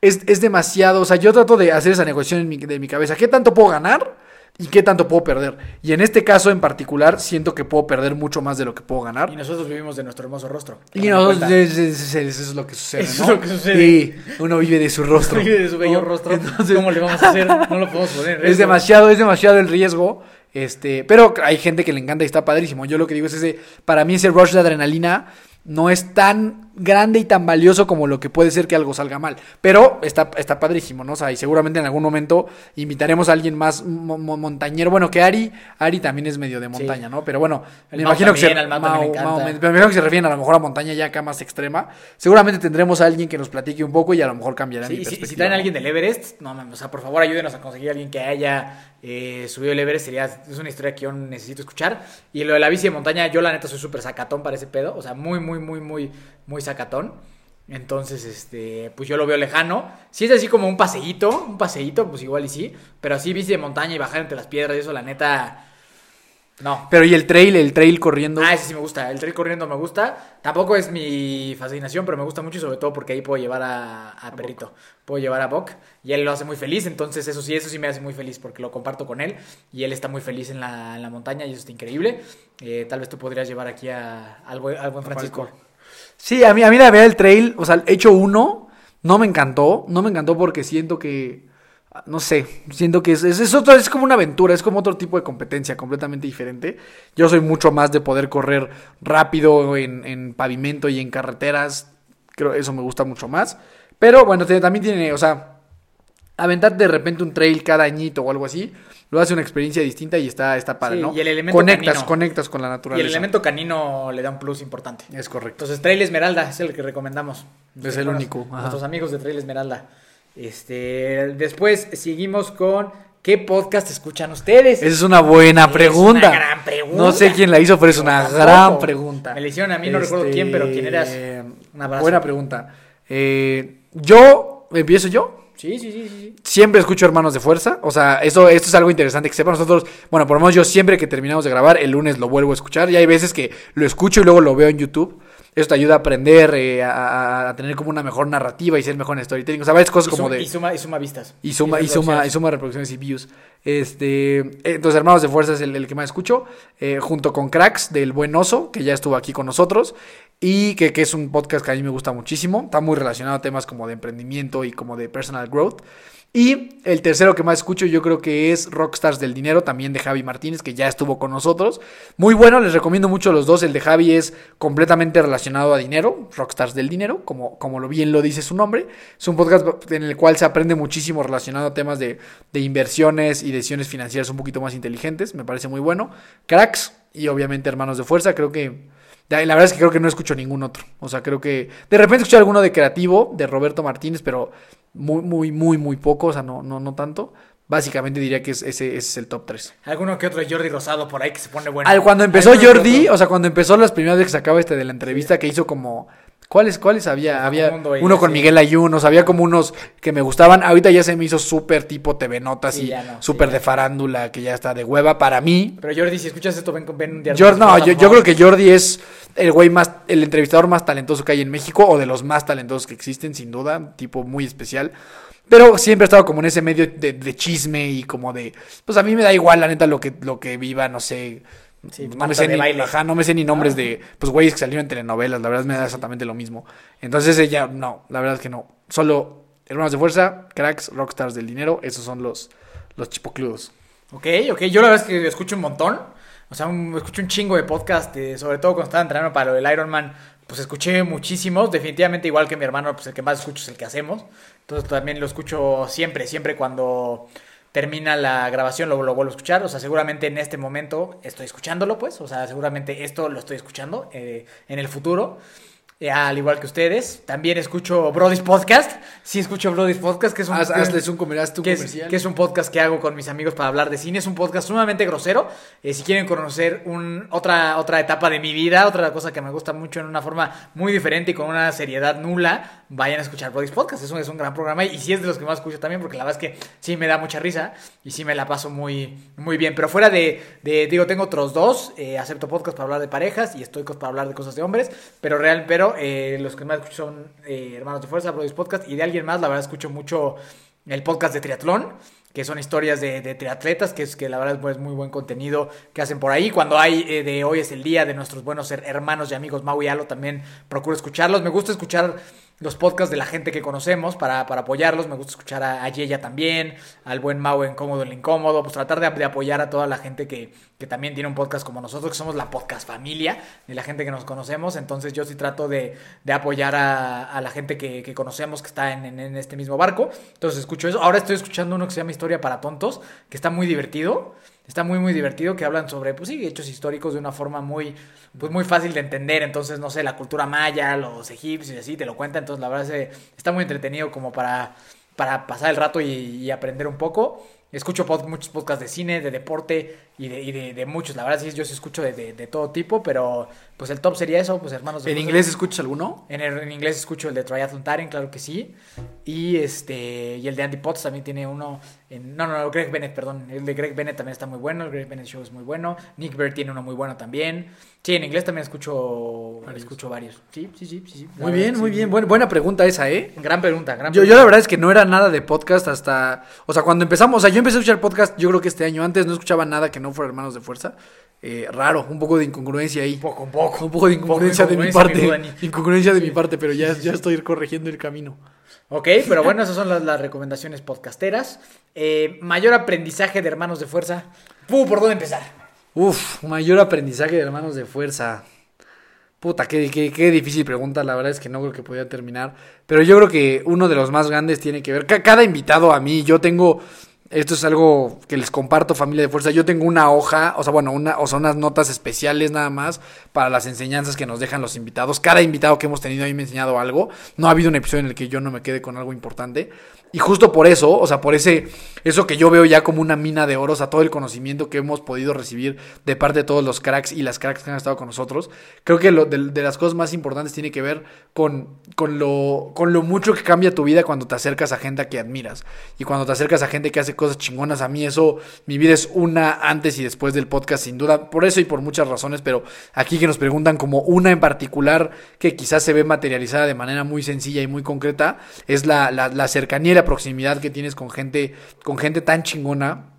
es, es demasiado. O sea, yo trato de hacer esa negociación en mi- de mi cabeza. ¿Qué tanto puedo ganar? ¿Y qué tanto puedo perder? Y en este caso en particular, siento que puedo perder mucho más de lo que puedo ganar. Y nosotros vivimos de nuestro hermoso rostro. Y nosotros, eso es lo que sucede, Eso ¿no? es lo que sucede. Sí, uno vive de su rostro. Vive de su bello rostro. Entonces, ¿Cómo le vamos a hacer? No lo podemos poner. es demasiado, es demasiado el riesgo. Este, pero hay gente que le encanta y está padrísimo. Yo lo que digo es ese, para mí ese rush de adrenalina no es tan grande y tan valioso como lo que puede ser que algo salga mal. Pero está, está padrísimo, ¿no? O sea, y seguramente en algún momento invitaremos a alguien más mo- mo- montañero. Bueno, que Ari, Ari también es medio de montaña, ¿no? Pero bueno, me imagino que se, también, encanta. pero me imagino que se refieren a lo mejor a montaña ya acá más extrema. Seguramente tendremos a alguien que nos platique un poco y a lo mejor cambiará Sí, mi y si, perspectiva. si traen a ¿no? alguien del Everest, no o sea, por favor ayúdenos a conseguir a alguien que haya eh, subido el Everest. Sería, es una historia que yo necesito escuchar. Y lo de la bici de montaña, yo la neta soy súper sacatón para ese pedo. O sea, muy, muy, muy, muy, muy sacatón. Entonces, este, pues yo lo veo lejano. Si es así como un paseíto, un paseíto, pues igual y sí. Pero así bici de montaña y bajar entre las piedras y eso, la neta, no. Pero y el trail, el trail corriendo. Ah, ese sí me gusta. El trail corriendo me gusta. Tampoco es mi fascinación, pero me gusta mucho y sobre todo porque ahí puedo llevar a, a Perrito. Puedo llevar a Buck y él lo hace muy feliz. Entonces eso sí, eso sí me hace muy feliz porque lo comparto con él y él está muy feliz en la, en la montaña y eso está increíble. Eh, tal vez tú podrías llevar aquí a, al buen Francisco. Sí, a mí, a mí la verdad el trail, o sea, hecho uno, no me encantó. No me encantó porque siento que. No sé, siento que es, es, otro, es como una aventura, es como otro tipo de competencia completamente diferente. Yo soy mucho más de poder correr rápido en, en pavimento y en carreteras. Creo eso me gusta mucho más. Pero bueno, también tiene, o sea, aventar de repente un trail cada añito o algo así, lo hace una experiencia distinta y está, está padre, Sí, ¿no? y el elemento conectas, canino. conectas con la Y naturaleza. el elemento canino le da un plus importante. Es correcto. Entonces, Trail Esmeralda es el que recomendamos. Es el único, ajá. Nuestros amigos de Trail Esmeralda. Este, después seguimos con ¿qué podcast escuchan ustedes? Esa es una buena Es pregunta. una gran pregunta. No sé quién la hizo, pero es una Tampoco. gran pregunta. Me la hicieron a mí, no recuerdo quién, pero quién eras. Un abrazo. Buena pregunta. Eh, yo, ¿empiezo yo? Sí, sí, sí. Siempre escucho Hermanos de Fuerza. O sea, eso, esto es algo interesante que sepan nosotros. Bueno, por lo menos yo siempre que terminamos de grabar, el lunes lo vuelvo a escuchar. Y hay veces que lo escucho y luego lo veo en YouTube. Eso te ayuda a aprender, eh, a, tener como una mejor narrativa y ser mejor en storytelling. O sea, varias cosas Y, como suma, de... y, suma, y suma vistas. Y suma, y suma, y suma reproducciones y views. Este, eh, entonces, Hermanos de Fuerza es el, el que más escucho. eh, junto con Cracks del Buen Oso, que ya estuvo aquí con nosotros. Y que, que es un podcast que a mí me gusta muchísimo. Está muy relacionado a temas como de emprendimiento y como de personal growth. Y el tercero que más escucho yo creo que es Rockstars del Dinero, también de Javi Martínez, que ya estuvo con nosotros. Muy bueno, les recomiendo mucho los dos. El de Javi es completamente relacionado a dinero, Rockstars del Dinero, como, como lo bien lo dice su nombre. Es un podcast en el cual se aprende muchísimo relacionado a temas de, de inversiones y decisiones financieras un poquito más inteligentes. Me parece muy bueno. Cracks y obviamente Hermanos de Fuerza, creo que... La la verdad es que creo que no escucho ningún otro. O sea, creo que... De repente escuché alguno de Creativo, de Roberto Martínez, pero muy, muy, muy, muy poco. O sea, no, no, no tanto. Básicamente diría que es- ese, ese es el top 3. Alguno que otro Jordi Rosado por ahí que se pone bueno. Al- cuando empezó Jordi, o sea, cuando empezó las primeras veces que sacaba este de la entrevista, que hizo como. ¿Cuáles, cuáles había? Había Mundo y uno con. Miguel Ayunos, había como unos que me gustaban. Ahorita ya se me hizo súper tipo TV Notas Sí, y no, súper sí, de farándula, que ya está de hueva para mí. Pero Jordi, si escuchas esto, ven, ven un día. Jor- no, yo, yo creo que Jordi es el güey más, el entrevistador más talentoso que hay en México, o de los más talentosos que existen, sin duda, tipo muy especial. Pero siempre ha estado como en ese medio de, de chisme y como de, pues a mí me da igual la neta lo que, lo que viva, no sé. Sí, no, me sé de ni, baile. ajá, no me sé ni nombres de, pues güeyes que salieron en telenovelas, la verdad me da exactamente lo mismo. Entonces ella, no, la verdad es que no. Solo hermanos de fuerza, cracks, rockstars del dinero, esos son los, los chipocludos. Ok, ok. Yo la verdad es que escucho un montón. O sea, un- escucho un chingo de podcast, eh, sobre todo cuando estaba entrenando para lo del Ironman. Pues escuché muchísimos. Definitivamente, igual que mi hermano, pues el que más escucho es el que hacemos. Entonces también lo escucho siempre, siempre cuando termina la grabación lo, vuelvo a escuchar. O sea, seguramente en este momento estoy escuchándolo, pues. O sea, seguramente esto lo estoy escuchando eh, en el futuro. Eh, al igual que ustedes. También escucho Brody's Podcast. Sí, escucho Brody's Podcast, que es un... Haz- que es- hazles un, es, que es podcast que hago con mis amigos para hablar de cine. Es un podcast sumamente grosero. Eh, si quieren conocer un, otra, otra etapa de mi vida, otra cosa que me gusta mucho en una forma muy diferente y con una seriedad nula, vayan a escuchar Brody's Podcast. Es un, es un gran programa y, sí es de los que más escucho también porque la verdad es que sí me da mucha risa y sí me la paso muy, muy bien. Pero fuera de, de- digo, tengo otros dos. eh, acepto podcast para hablar de parejas y estoy para hablar de cosas de hombres. Pero real, pero eh, los que más escucho son eh, Hermanos de Fuerza, Brody's Podcast y de alguien más, la verdad escucho mucho el podcast de triatlón, que son historias de, triatletas, que es que la verdad es pues, muy buen contenido que hacen por ahí. Cuando hay eh, de hoy es el día de nuestros buenos her- hermanos y amigos Mau y Alo, también procuro escucharlos. Me gusta escuchar los podcasts de la gente que conocemos para, para apoyarlos. Me gusta escuchar a, a Yeya también, al buen Mau en Cómodo en lo Incómodo, pues tratar de, de apoyar a toda la gente que, que también tiene un podcast como nosotros, que somos la podcast familia de la gente que nos conocemos. Entonces yo sí trato de, de apoyar a, a la gente que, que conocemos que está en, en- en este mismo barco. Entonces escucho eso. Ahora estoy escuchando uno que se llama Historia para Tontos, que está muy divertido. Está muy, muy divertido, que hablan sobre, pues sí, hechos históricos de una forma muy, pues muy fácil de entender. Entonces, no sé, la cultura maya, los egipcios y así, te lo cuenta. Entonces, la verdad está muy entretenido como para, para pasar el rato y, aprender un poco. Escucho pod- muchos podcasts de cine, de deporte y de, y de, muchos. La verdad, sí, yo sí escucho de- de todo tipo, pero pues el top sería eso, pues hermanos. de ¿En inglés escuchas alguno? En, el- en inglés escucho el de Triathlon Taren, claro que sí. Y este y el de Andy Potts también tiene uno. En, no, no, no, Greg Bennett, perdón. El de Greg Bennett también está muy bueno. El Greg Bennett Show es muy bueno. Nick Bird tiene uno muy bueno también. Sí, en inglés también escucho varios. Escucho varios. Sí, sí, sí. sí, Muy bien, muy sí. bien. Buen- buena pregunta esa, ¿eh? Gran pregunta, gran Yo, yo pregunta. la verdad es que no era nada de podcast hasta... O sea, cuando empezamos... O sea, yo empecé a escuchar podcast yo creo que este año. Antes no escuchaba nada que no fuera Hermanos de Fuerza. Eh, raro, un poco de incongruencia ahí. Poco, un poco. Un poco de incongruencia de mi incongruencia, mi parte. Dani. Incongruencia de mi parte, pero ya, ya estoy corrigiendo el camino. Ok, pero bueno, esas son las, las recomendaciones podcasteras. Eh, mayor aprendizaje de hermanos de fuerza. Uh, ¿Por dónde empezar? Uf, mayor aprendizaje de Hermanos de Fuerza. Puta, qué, qué, qué difícil pregunta. La verdad es que no creo que podía terminar. Pero yo creo que uno de los más grandes tiene que ver. ca- Cada invitado a mí, yo tengo. Esto es algo que les comparto, familia de fuerza. Yo tengo una hoja, o sea, bueno, una, o sea, unas notas especiales nada más para las enseñanzas que nos dejan los invitados. Cada invitado que hemos tenido a mí me ha enseñado algo. No ha habido un episodio en el que yo no me quede con algo importante. Y justo por eso, o sea, por ese, eso que yo veo ya como una mina de oro, o sea, todo el conocimiento que hemos podido recibir de parte de todos los cracks y las cracks que han estado con nosotros, creo que lo, de, de las cosas más importantes tiene que ver con, con, lo, con lo mucho que cambia tu vida cuando te acercas a gente que admiras. Y cuando te acercas a gente que hace cosas chingonas, a mí eso, mi vida es una antes y después del podcast, sin duda, por eso y por muchas razones, pero aquí que nos preguntan como una en particular que quizás se ve materializada de manera muy sencilla y muy concreta, es la, la, la cercanía la proximidad que tienes con gente, con gente tan chingona.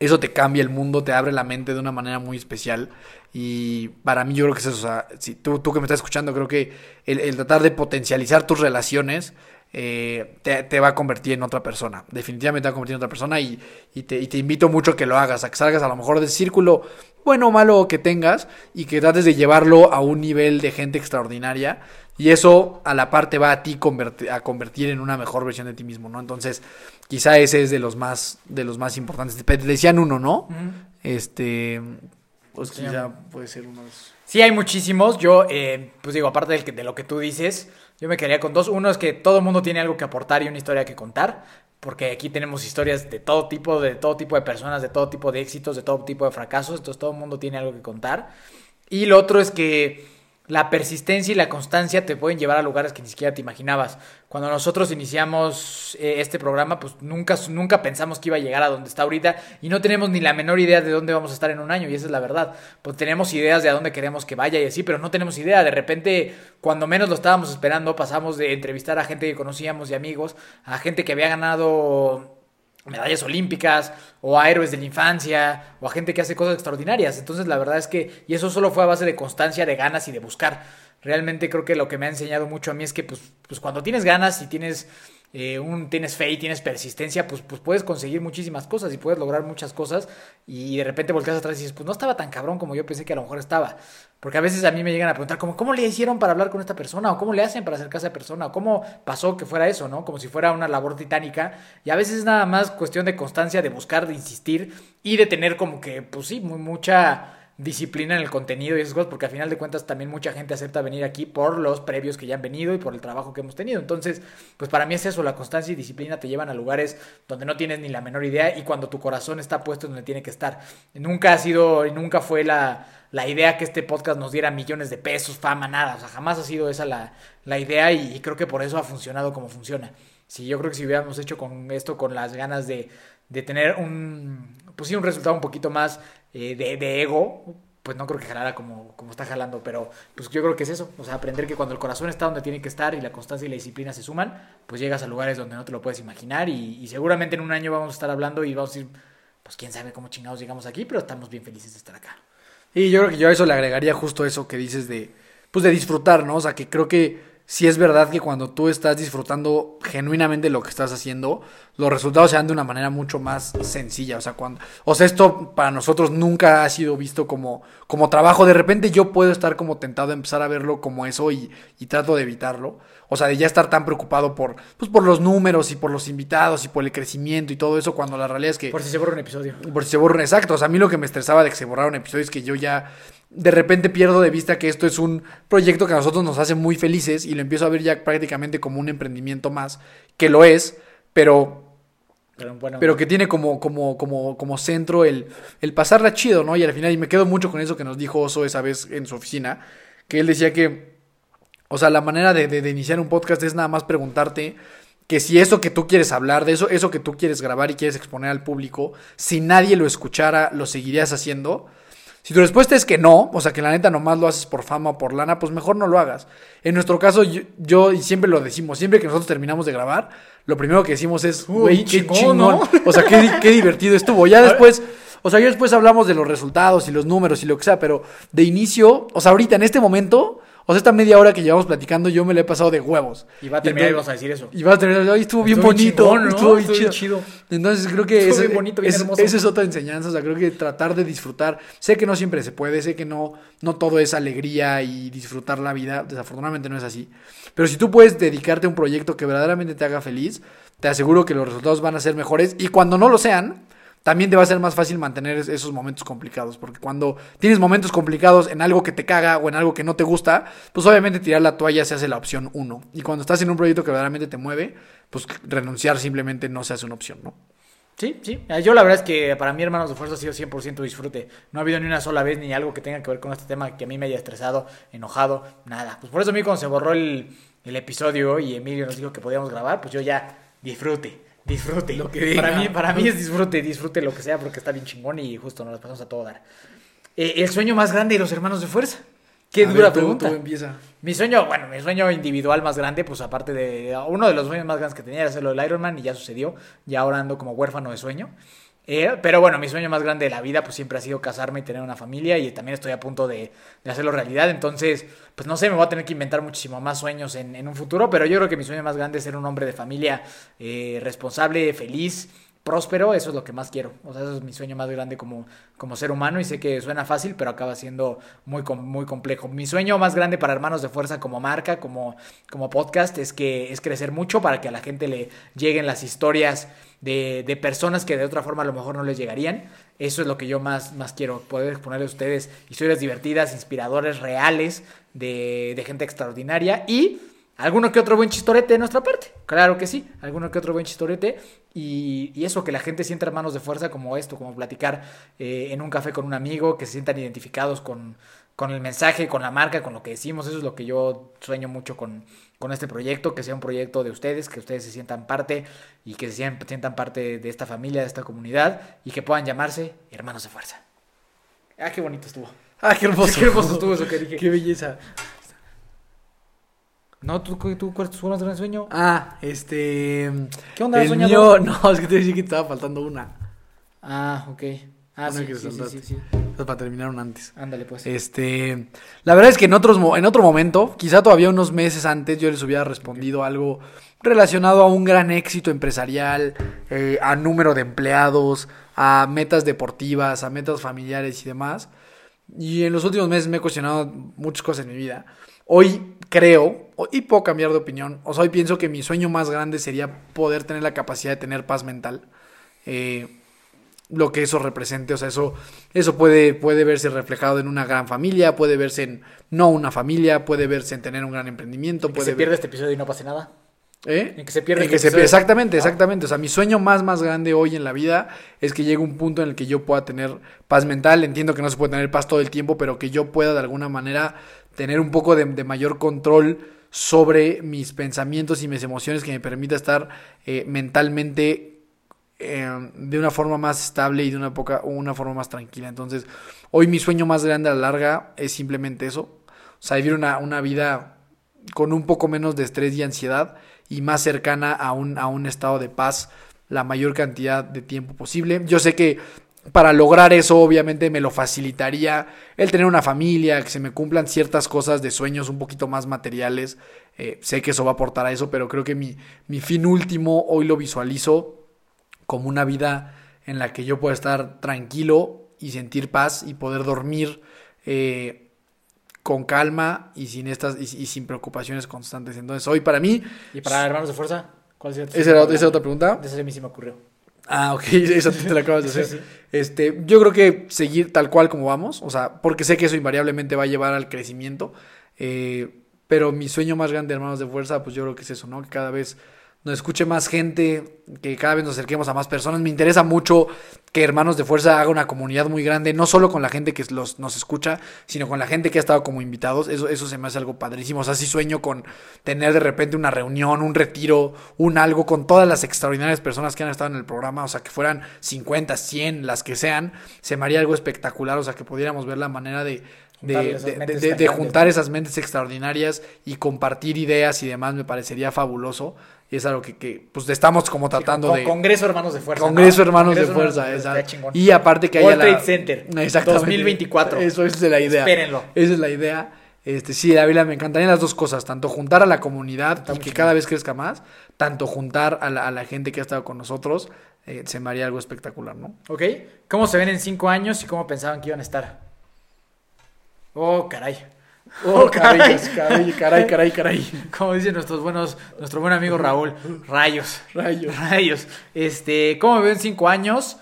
Eso te cambia el mundo, te abre la mente de una manera muy especial. Y para mí yo creo que es eso. O sea, si tú, tú que me estás escuchando, creo que el, tratar de potencializar tus relaciones eh, te, va a convertir en otra persona. Definitivamente te va a convertir en otra persona y, y te, y te invito mucho a que lo hagas, a que salgas a lo mejor del círculo bueno o malo que tengas y que trates de llevarlo a un nivel de gente extraordinaria. Y eso a la parte va a ti convertir, a convertir en una mejor versión de ti mismo, ¿no? Entonces, quizá ese es de los más, de los más importantes. Te decían uno, ¿no? Este, pues quizá puede ser uno de esos. Sí, hay muchísimos. Yo, eh, pues digo, aparte del que- de lo que tú dices, yo me quedaría con dos. Uno es que todo el mundo tiene algo que aportar y una historia que contar. Porque aquí tenemos historias de todo tipo, de todo tipo de personas, de todo tipo de éxitos, de todo tipo de fracasos. Entonces todo el mundo tiene algo que contar. Y lo otro es que la persistencia y la constancia te pueden llevar a lugares que ni siquiera te imaginabas. Cuando nosotros iniciamos eh, este programa, pues nunca, nunca pensamos que iba a llegar a donde está ahorita y no tenemos ni la menor idea de dónde vamos a estar en un año y esa es la verdad. Pues tenemos ideas de a dónde queremos que vaya y así, pero no tenemos idea. De repente, cuando menos lo estábamos esperando, pasamos de entrevistar a gente que conocíamos y amigos, a gente que había ganado medallas olímpicas o a héroes de la infancia o a gente que hace cosas extraordinarias. Entonces la verdad es que, y eso solo fue a base de constancia, de ganas y de buscar. Realmente creo que lo que me ha enseñado mucho a mí es que pues, pues cuando tienes ganas y tienes, eh, un, tienes fe y tienes persistencia, pues, pues puedes conseguir muchísimas cosas y puedes lograr muchas cosas y de repente volteas atrás y dices, pues no estaba tan cabrón como yo pensé que a lo mejor estaba. Porque a veces a mí me llegan a preguntar, como, ¿cómo le hicieron para hablar con esta persona? ¿O cómo le hacen para acercarse a esa persona? ¿O cómo pasó que fuera eso, no? Como si fuera una labor titánica. Y a veces es nada más cuestión de constancia, de buscar, de insistir y de tener como que, pues sí, muy, mucha disciplina en el contenido y esas cosas, porque al final de cuentas también mucha gente acepta venir aquí por los previos que ya han venido y por el trabajo que hemos tenido. Entonces, pues para mí es eso, la constancia y disciplina te llevan a lugares donde no tienes ni la menor idea y cuando tu corazón está puesto donde tiene que estar. Nunca ha sido y nunca fue la, la idea que este podcast nos diera millones de pesos, fama, nada. O sea, jamás ha sido esa la, la idea y, y creo que por eso ha funcionado como funciona. Sí, yo creo que si hubiéramos hecho con esto con las ganas de, de tener un, pues sí, un resultado un poquito más eh, de, ego, pues no creo que jalara como, como está jalando, pero pues yo creo que es eso, o sea, aprender que cuando el corazón está donde tiene que estar y la constancia y la disciplina se suman, pues llegas a lugares donde no te lo puedes imaginar y, y seguramente en un año vamos a estar hablando y vamos a decir, pues quién sabe cómo chingados llegamos aquí, pero estamos bien felices de estar acá. Y yo creo que yo a eso le agregaría justo eso que dices de, pues de disfrutar, ¿no? O sea, que creo que sí es verdad que cuando tú estás disfrutando genuinamente lo que estás haciendo, los resultados se dan de una manera mucho más sencilla. O sea, cuando, o sea, esto para nosotros nunca ha sido visto como, como trabajo. De repente yo puedo estar como tentado a empezar a verlo como eso y, y trato de evitarlo. O sea, de ya estar tan preocupado por, pues, por los números y por los invitados y por el crecimiento y todo eso, cuando la realidad es que... Por si se borra un episodio. Por si se borra, exacto. O sea, a mí lo que me estresaba de que se borraron episodios es que yo ya de repente pierdo de vista que esto es un proyecto que a nosotros nos hace muy felices y lo empiezo a ver ya prácticamente como un emprendimiento más, que lo es, pero, Pero bueno, pero que tiene como, como, como, como centro el, el pasarla chido, ¿no? Y al final, y me quedo mucho con eso que nos dijo Oso esa vez en su oficina, que él decía que, o sea, la manera de, de- de iniciar un podcast es nada más preguntarte que si eso que tú quieres hablar, de eso, eso que tú quieres grabar y quieres exponer al público, si nadie lo escuchara, ¿lo seguirías haciendo? Si tu respuesta es que no, o sea, que la neta nomás lo haces por fama o por lana, pues mejor no lo hagas. En nuestro caso, yo, yo- y siempre lo decimos, siempre que nosotros terminamos de grabar, lo primero que decimos es, güey, qué chingón. O sea, qué divertido estuvo. Ya después, o sea, ya después hablamos de los resultados y los números y lo que sea, pero de inicio, o sea, ahorita en este momento, o sea, esta media hora que llevamos platicando, yo me la he pasado de huevos. y va a terminar y entonces- vamos a decir eso. y vas a ay, estuvo bien Estuvo bien bonito, chingón, ¿no? estuvo bien Estuvo bien chido. Entonces creo que bien es- hermoso. esa es otra enseñanza, o sea, creo que tratar de disfrutar, sé que no siempre se puede, sé que no, no todo es alegría y disfrutar la vida, desafortunadamente no es así, pero si tú puedes dedicarte a un proyecto que verdaderamente te haga feliz, te aseguro que los resultados van a ser mejores y cuando no lo sean, también te va a ser más fácil mantener es- esos momentos complicados, porque cuando tienes momentos complicados en algo que te caga o en algo que no te gusta, pues obviamente tirar la toalla se hace la opción uno. Y cuando estás en un proyecto que verdaderamente te mueve, pues renunciar simplemente no se hace una opción, ¿no? Sí, sí. Eh, Yo la verdad es que para mí Hermanos de Fuerza ha sido 100% disfrute. No ha habido ni una sola vez ni algo que tenga que ver con este tema que a mí me haya estresado, enojado, nada. Pues por eso a mí cuando se borró el, el episodio y Emilio nos dijo que podíamos grabar, pues yo ya disfrute, disfrute. Lo que diga. para mí, para mí es disfrute, disfrute lo que sea porque está bien chingón y justo nos lo pasamos a todo dar. Eh, el sueño más grande de los Hermanos de Fuerza. Qué A dura ver, tú- pregunta. tú empieza. Mi sueño, bueno, mi sueño individual más grande, pues aparte de uno de los sueños más grandes que tenía era hacerlo del Ironman y ya sucedió. Ya ahora ando como huérfano de sueño. Eh, pero bueno, mi sueño más grande de la vida, pues siempre ha sido casarme y tener una familia y también estoy a punto de, de hacerlo realidad. Entonces, pues no sé, me voy a tener que inventar muchísimo más sueños en, en un futuro, pero yo creo que mi sueño más grande es ser un hombre de familia eh, responsable, feliz próspero, eso es lo que más quiero. O sea, eso es mi sueño más grande como, como ser humano y sé que suena fácil, pero acaba siendo muy, muy complejo. Mi sueño más grande para Hermanos de Fuerza como marca, como, como podcast, es que es crecer mucho para que a la gente le lleguen las historias de, de personas que de otra forma a lo mejor no les llegarían. Eso es lo que yo más, más quiero, poder exponerle a ustedes historias divertidas, inspiradoras, reales, de, de gente extraordinaria y alguno que otro buen chistorete de nuestra parte. Claro que sí, alguno que otro buen chistorete. Y, y eso, que la gente sienta hermanos de fuerza como esto, como platicar eh, en un café con un amigo, que se sientan identificados con, con el mensaje, con la marca, con lo que decimos. Eso es lo que yo sueño mucho con, con este proyecto, que sea un proyecto de ustedes, que ustedes se sientan parte y que se sientan, sientan parte de esta familia, de esta comunidad y que puedan llamarse hermanos de fuerza. Ah, qué bonito estuvo. Ah, qué hermoso. Qué hermoso estuvo eso que dije. Qué belleza. No, ¿tú, tú cuál es tu gran sueño? Ah, este. ¿Qué onda, El soñador? mío, no, es que te decía que te estaba faltando una. Ah, ok. Ah, Una sí, que sí, sí, sí, para terminar un antes. Ándale, pues. Este, la verdad es que en otros en otro momento, quizá todavía unos meses antes, yo les hubiera respondido algo relacionado a un gran éxito empresarial, eh, a número de empleados, a metas deportivas, a metas familiares y demás. Y en los últimos meses me he cuestionado muchas cosas en mi vida. Hoy creo, y puedo cambiar de opinión, o sea, hoy pienso que mi sueño más grande sería poder tener la capacidad de tener paz mental. Eh, lo que eso represente, o sea, eso, eso puede, puede verse reflejado en una gran familia, puede verse en no una familia, puede verse en tener un gran emprendimiento, que se ver- pierda este episodio y no pase nada. ¿Eh? En que se pierda En este que se- episodio. exactamente, Ah. exactamente. O sea, mi sueño más, más grande hoy en la vida es que llegue un punto en el que yo pueda tener paz mental. Entiendo que no se puede tener paz todo el tiempo, pero que yo pueda de alguna manera tener un poco de, mayor control sobre mis pensamientos y mis emociones que me permita estar eh, mentalmente eh, de una forma más estable y de una, poca, una forma más tranquila. Entonces, hoy mi sueño más grande a la larga es simplemente eso. O sea, vivir una, una vida con un poco menos de estrés y ansiedad y más cercana a un, a un estado de paz la mayor cantidad de tiempo posible. Yo sé que para lograr eso obviamente me lo facilitaría el tener una familia, que se me cumplan ciertas cosas de sueños un poquito más materiales. Eh, sé que eso va a aportar a eso, pero creo que mi, mi fin último hoy lo visualizo como una vida en la que yo pueda estar tranquilo y sentir paz y poder dormir eh, con calma y sin estas y, y sin preocupaciones constantes. Entonces, hoy para mí, ¿Y para hermanos de fuerza? ¿Cuál sería tu esa era, otra pregunta. Esa sí me ocurrió. Ah, ok, esa te la acabas de hacer. Sí, sí. Este, yo creo que seguir tal cual como vamos, o sea, porque sé que eso invariablemente va a llevar al crecimiento, eh, pero mi sueño más grande, hermanos de fuerza, pues yo creo que es eso, ¿no? Que cada vez nos escuche más gente, que cada vez nos acerquemos a más personas. Me interesa mucho que Hermanos de Fuerza haga una comunidad muy grande, no solo con la gente que los, nos escucha, sino con la gente que ha estado como invitados. Eso, eso se me hace algo padrísimo. O sea, sí sueño con tener de repente una reunión, un retiro, un algo con todas las extraordinarias personas que han estado en el programa. O sea, que fueran 50, 100, las que sean. Se me haría algo espectacular. O sea, que pudiéramos ver la manera de, de, de- juntar esas mentes extraordinarias y compartir ideas y demás me parecería fabuloso. Y es algo que, que, pues estamos como tratando Con- de... Congreso Hermanos de Fuerza. Congreso ¿no? Hermanos Congreso de Fuerza, Hermanos de chingón. Y aparte que haya World la... Trade Center. Exactamente. 2024. Eso es la idea. Espérenlo. Esa es la idea. Este, sí, la verdad me encantarían las dos cosas, tanto juntar a la comunidad y que cada vez crezca más, tanto juntar a la, a la gente que ha estado con nosotros, eh, se me haría algo espectacular, ¿no? ¿Ok? ¿Cómo se ven en cinco años y cómo pensaban que iban a estar? Oh, caray. Oh, caray, caray, caray, caray, caray. Como dicen nuestros buenos, nuestro buen amigo Raúl, rayos. Rayos. Rayos. Este, ¿cómo me veo en cinco años?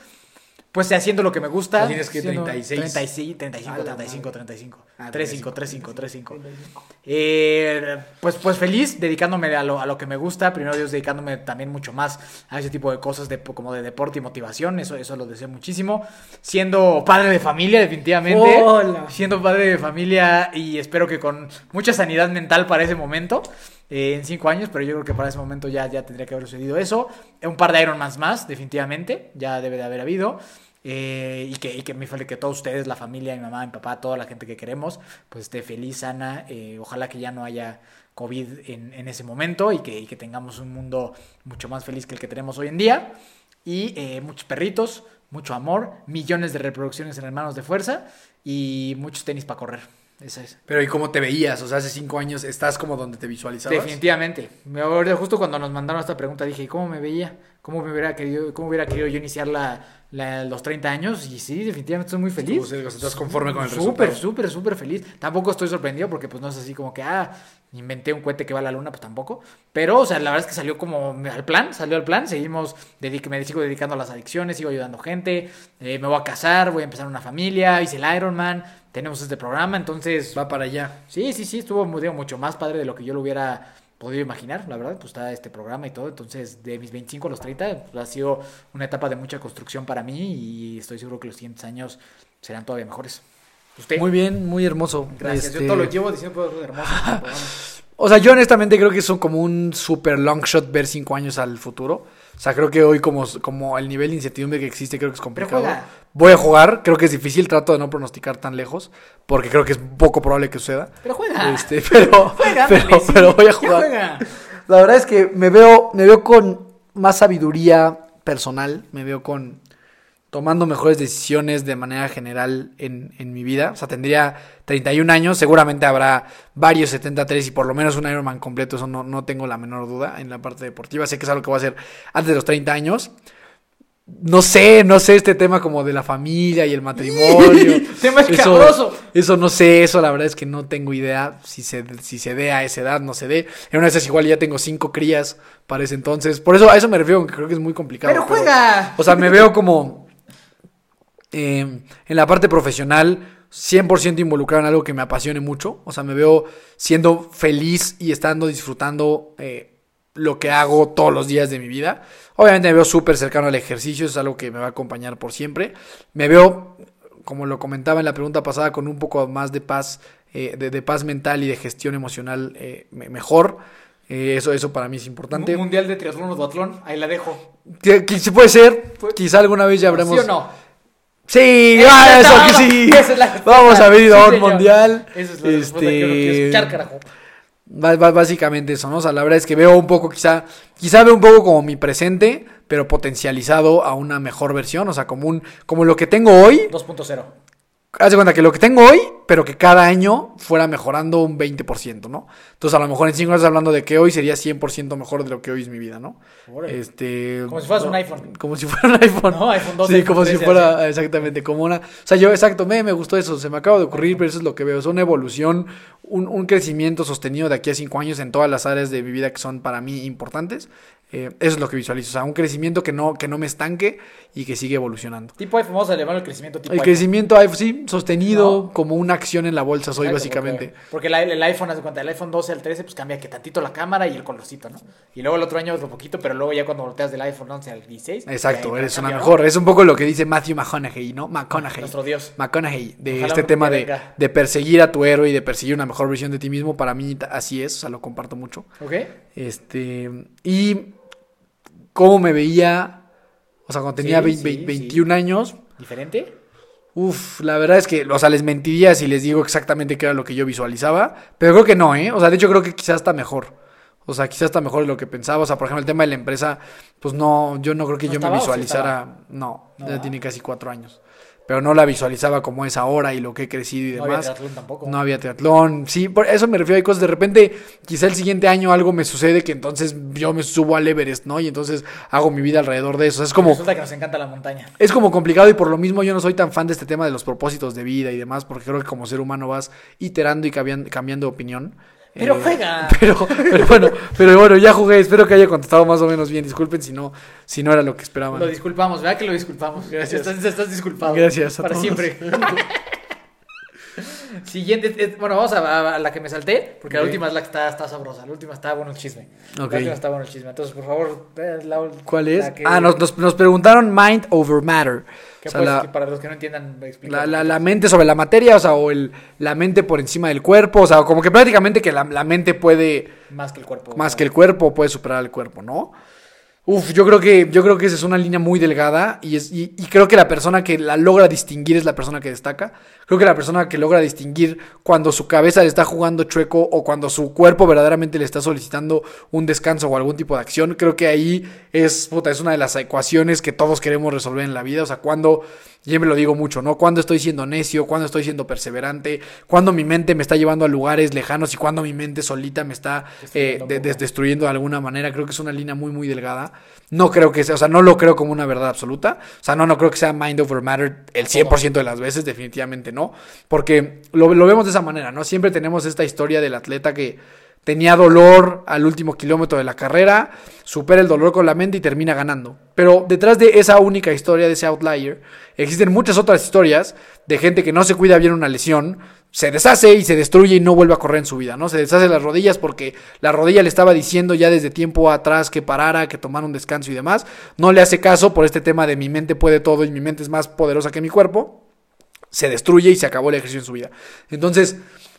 Pues haciendo lo que me gusta. Tienes que siendo 36. 36, 35, A la 35, 35. Ah, 35, 35, 35. Eh, pues, pues feliz, dedicándome a lo, a lo que me gusta. Primero Dios, dedicándome también mucho más a ese tipo de cosas de, como de deporte y motivación. Eso, eso lo deseo muchísimo. Siendo padre de familia, definitivamente. Hola. Siendo padre de familia y espero que con mucha sanidad mental para ese momento. Eh, en cinco años, pero yo creo que para ese momento ya, ya tendría que haber sucedido eso. Un par de Ironmans más, definitivamente. Ya debe de haber habido. Eh, y, que, y que mi fe- que todos ustedes, la familia, mi mamá, mi papá, toda la gente que queremos, pues esté feliz, sana. eh, ojalá que ya no haya COVID en, en ese momento y que, y que tengamos un mundo mucho más feliz que el que tenemos hoy en día. Y eh, muchos perritos, mucho amor, millones de reproducciones en Hermanos de Fuerza y muchos tenis para correr. Esa es. Pero ¿y cómo te veías? O sea, hace cinco años estás como donde te visualizabas. Definitivamente. Me acuerdo justo cuando nos mandaron esta pregunta dije, ¿cómo me veía? ¿Cómo me hubiera querido, cómo hubiera querido yo iniciar la, la- los 30 años? Y sí, definitivamente estoy muy feliz. Tú, o sea, estás conforme con el Súper, resultado. súper, súper feliz. Tampoco estoy sorprendido porque pues no es así como que, ah, inventé un cohete que va a la luna, pues tampoco. Pero, o sea, la verdad es que salió como al plan, salió al plan. Seguimos, dedique, me sigo dedicando a las adicciones, sigo ayudando gente, eh, me voy a casar, voy a empezar una familia, hice el Ironman, tenemos este programa, entonces... Va para allá. Sí, sí, sí, estuvo digo, mucho más padre de lo que yo lo hubiera podido imaginar, la verdad, pues está este programa y todo, entonces de mis 25 a los 30 pues, ha sido una etapa de mucha construcción para mí y estoy seguro que los siguientes años serán todavía mejores. Usted. Muy bien, muy hermoso. Gracias, Este, yo todo lo llevo diciendo hermoso. este. O sea, yo honestamente creo que es un- como un super long shot ver cinco años al futuro. O sea, creo que hoy como, como el nivel de incertidumbre que existe creo que es complicado. Voy a jugar, creo que es difícil, trato de no pronosticar tan lejos, porque creo que es poco probable que suceda. Pero juega. Este, pero, Juega, pero, sí. pero voy a jugar. juega. La verdad es que me veo, me veo con más sabiduría personal, me veo con tomando mejores decisiones de manera general en, en mi vida. O sea, tendría 31 años, seguramente habrá varios 73 y por lo menos un Ironman completo, eso no, no tengo la menor duda en la parte deportiva. Sé que es algo que voy a hacer antes de los 30 años. No sé, no sé este tema como de la familia y el matrimonio. Tema escabroso. Eso no sé, eso la verdad es que no tengo idea si se, si se dé a esa edad, no se dé. En una de esas igual ya tengo cinco crías para ese entonces. Por eso a eso me refiero, aunque creo que es muy complicado. Pero juega. O sea, me veo como eh, en la parte profesional 100% involucrado en algo que me apasione mucho. O sea, me veo siendo feliz y estando disfrutando eh, lo que hago todos los días de mi vida. Obviamente me veo súper cercano al ejercicio, es algo que me va a acompañar por siempre. Me veo, como lo comentaba en la pregunta pasada, con un poco más de paz, eh, de, de paz mental y de gestión emocional eh, me- mejor. Eh, eso, eso para mí es importante. Mundial de triatlón o duatlón, ahí la dejo. Que, que puede ser, quizá alguna vez ya habremos... ¿Sí o no? Sí, ah, eso la- que sí. es. Vamos a ver Sí, a un mundial. Esa es la respuesta que Este, escuchar, carajo. básicamente eso, ¿no? O sea, la verdad es que veo un poco, quizá, quizá veo un poco como mi presente, pero potencializado a una mejor versión, o sea, como un, como lo que tengo hoy. 2.0. Haz de cuenta que lo que tengo hoy, pero que cada año fuera mejorando un 20%, ¿no? Entonces, a lo mejor en 5 años hablando de que hoy sería 100% mejor de lo que hoy es mi vida, ¿no? Este, Como si fueras un iPhone. Como si fuera un iPhone. No, iPhone 12, Sí, como si 13, fuera, exactamente, como una... O sea, yo, exacto, me, me gustó eso, se me acaba de ocurrir, pero eso es lo que veo. Es una evolución, un, un crecimiento sostenido de aquí a 5 años en todas las áreas de mi vida que son para mí importantes. Eh, eso es lo que visualizo, o sea, un crecimiento que no, que no me estanque y que sigue evolucionando. Tipo iPhone, vamos a elevar el crecimiento tipo El iPhone. crecimiento, ah, sí, sostenido No. como una acción en la bolsa soy Exacto, básicamente. Porque, porque el, el iPhone, haz de cuenta, el iPhone 12 al 13, pues cambia que tantito la cámara y el colorcito, ¿no? Y luego el otro año otro poquito, pero luego ya cuando volteas del iPhone 11 al 16. Exacto, eres una mejor. Es un poco lo que dice Matthew McConaughey, ¿no? McConaughey. Nuestro Dios. McConaughey, de Ojalá este tema de, de perseguir a tu héroe y de perseguir una mejor versión de ti mismo. Para mí así es, o sea, lo comparto mucho. ¿Ok? Este, y cómo me veía, o sea, cuando tenía Sí, sí, vein- sí. 21 años, ¿Diferente? Uf, la verdad es que, o sea, les mentiría si les digo exactamente qué era lo que yo visualizaba, pero creo que no, ¿eh? O sea, de hecho creo que quizás está mejor. O sea, quizás está mejor de lo que pensaba. O sea, por ejemplo, el tema de la empresa, pues no, yo no creo que ¿No yo me estaba visualizara. no, No, ya ¿ah? tiene casi cuatro años. Pero no la visualizaba como es ahora y lo que he crecido y No había demás. triatlón tampoco. No había triatlón. Sí, por eso me refiero. Hay cosas. De repente, quizá el siguiente año algo me sucede que entonces yo me subo al Everest, ¿no? Y entonces hago mi vida alrededor de eso. Es como. Resulta que nos encanta la montaña. Es como complicado y por lo mismo yo no soy tan fan de este tema de los propósitos de vida y demás, porque creo que como ser humano vas iterando y cambian- cambiando de opinión. Pero Eh, juega. Pero, pero bueno, pero bueno, ya jugué, espero que haya contestado más o menos bien. Disculpen si no, si no era lo que esperaban. Lo disculpamos, ¿verdad que lo disculpamos? Gracias. Estás, estás disculpado. Gracias a Para todos. siempre. Siguiente, bueno, vamos a, a la que me salté, porque la última es la que está, está sabrosa, la última está bueno el chisme. La última está bueno el chisme. Entonces, por favor, la, ¿Cuál es? la que- Ah, nos, nos, nos preguntaron mind over matter. O sea, pues, la, para los que no entiendan, la, la- la mente sobre la materia, o sea, o el, la mente por encima del cuerpo, o sea, como que prácticamente que la, la mente puede, Más que el cuerpo. más que el cuerpo, puede superar al cuerpo, ¿no? Uf, yo creo que, yo creo que esa es una línea muy delgada y, es, y, y creo que la persona que la logra distinguir es la persona que destaca. Creo que la persona que logra distinguir cuando su cabeza le está jugando chueco o cuando su cuerpo verdaderamente le está solicitando un descanso o algún tipo de acción, creo que ahí es, puta, es una de las ecuaciones que todos queremos resolver en la vida. O sea, cuando, Siempre lo digo mucho, ¿no? Cuando estoy siendo necio, cuando estoy siendo perseverante, cuando mi mente me está llevando a lugares lejanos y cuando mi mente solita me está eh, Destruyendo de- destruyendo de alguna manera. Creo que es una línea muy, muy delgada. No creo que sea, o sea, no lo creo como una verdad absoluta. O sea, no, no creo que sea mind over matter el 100% de las veces, definitivamente Porque lo, lo vemos de esa manera, ¿no? Siempre tenemos esta historia del atleta que tenía dolor al último kilómetro de la carrera, supera el dolor con la mente y termina ganando. Pero detrás de esa única historia, de ese outlier, existen muchas otras historias de gente que no se cuida bien una lesión, se deshace y se destruye y no vuelve a correr en su vida, ¿no? Se deshace las rodillas porque la rodilla le estaba diciendo ya desde tiempo atrás que parara, que tomara un descanso y demás. No le hace caso por este tema de mi mente puede todo y mi mente es más poderosa que mi cuerpo. Se destruye y se acabó el ejercicio en su vida. Entonces,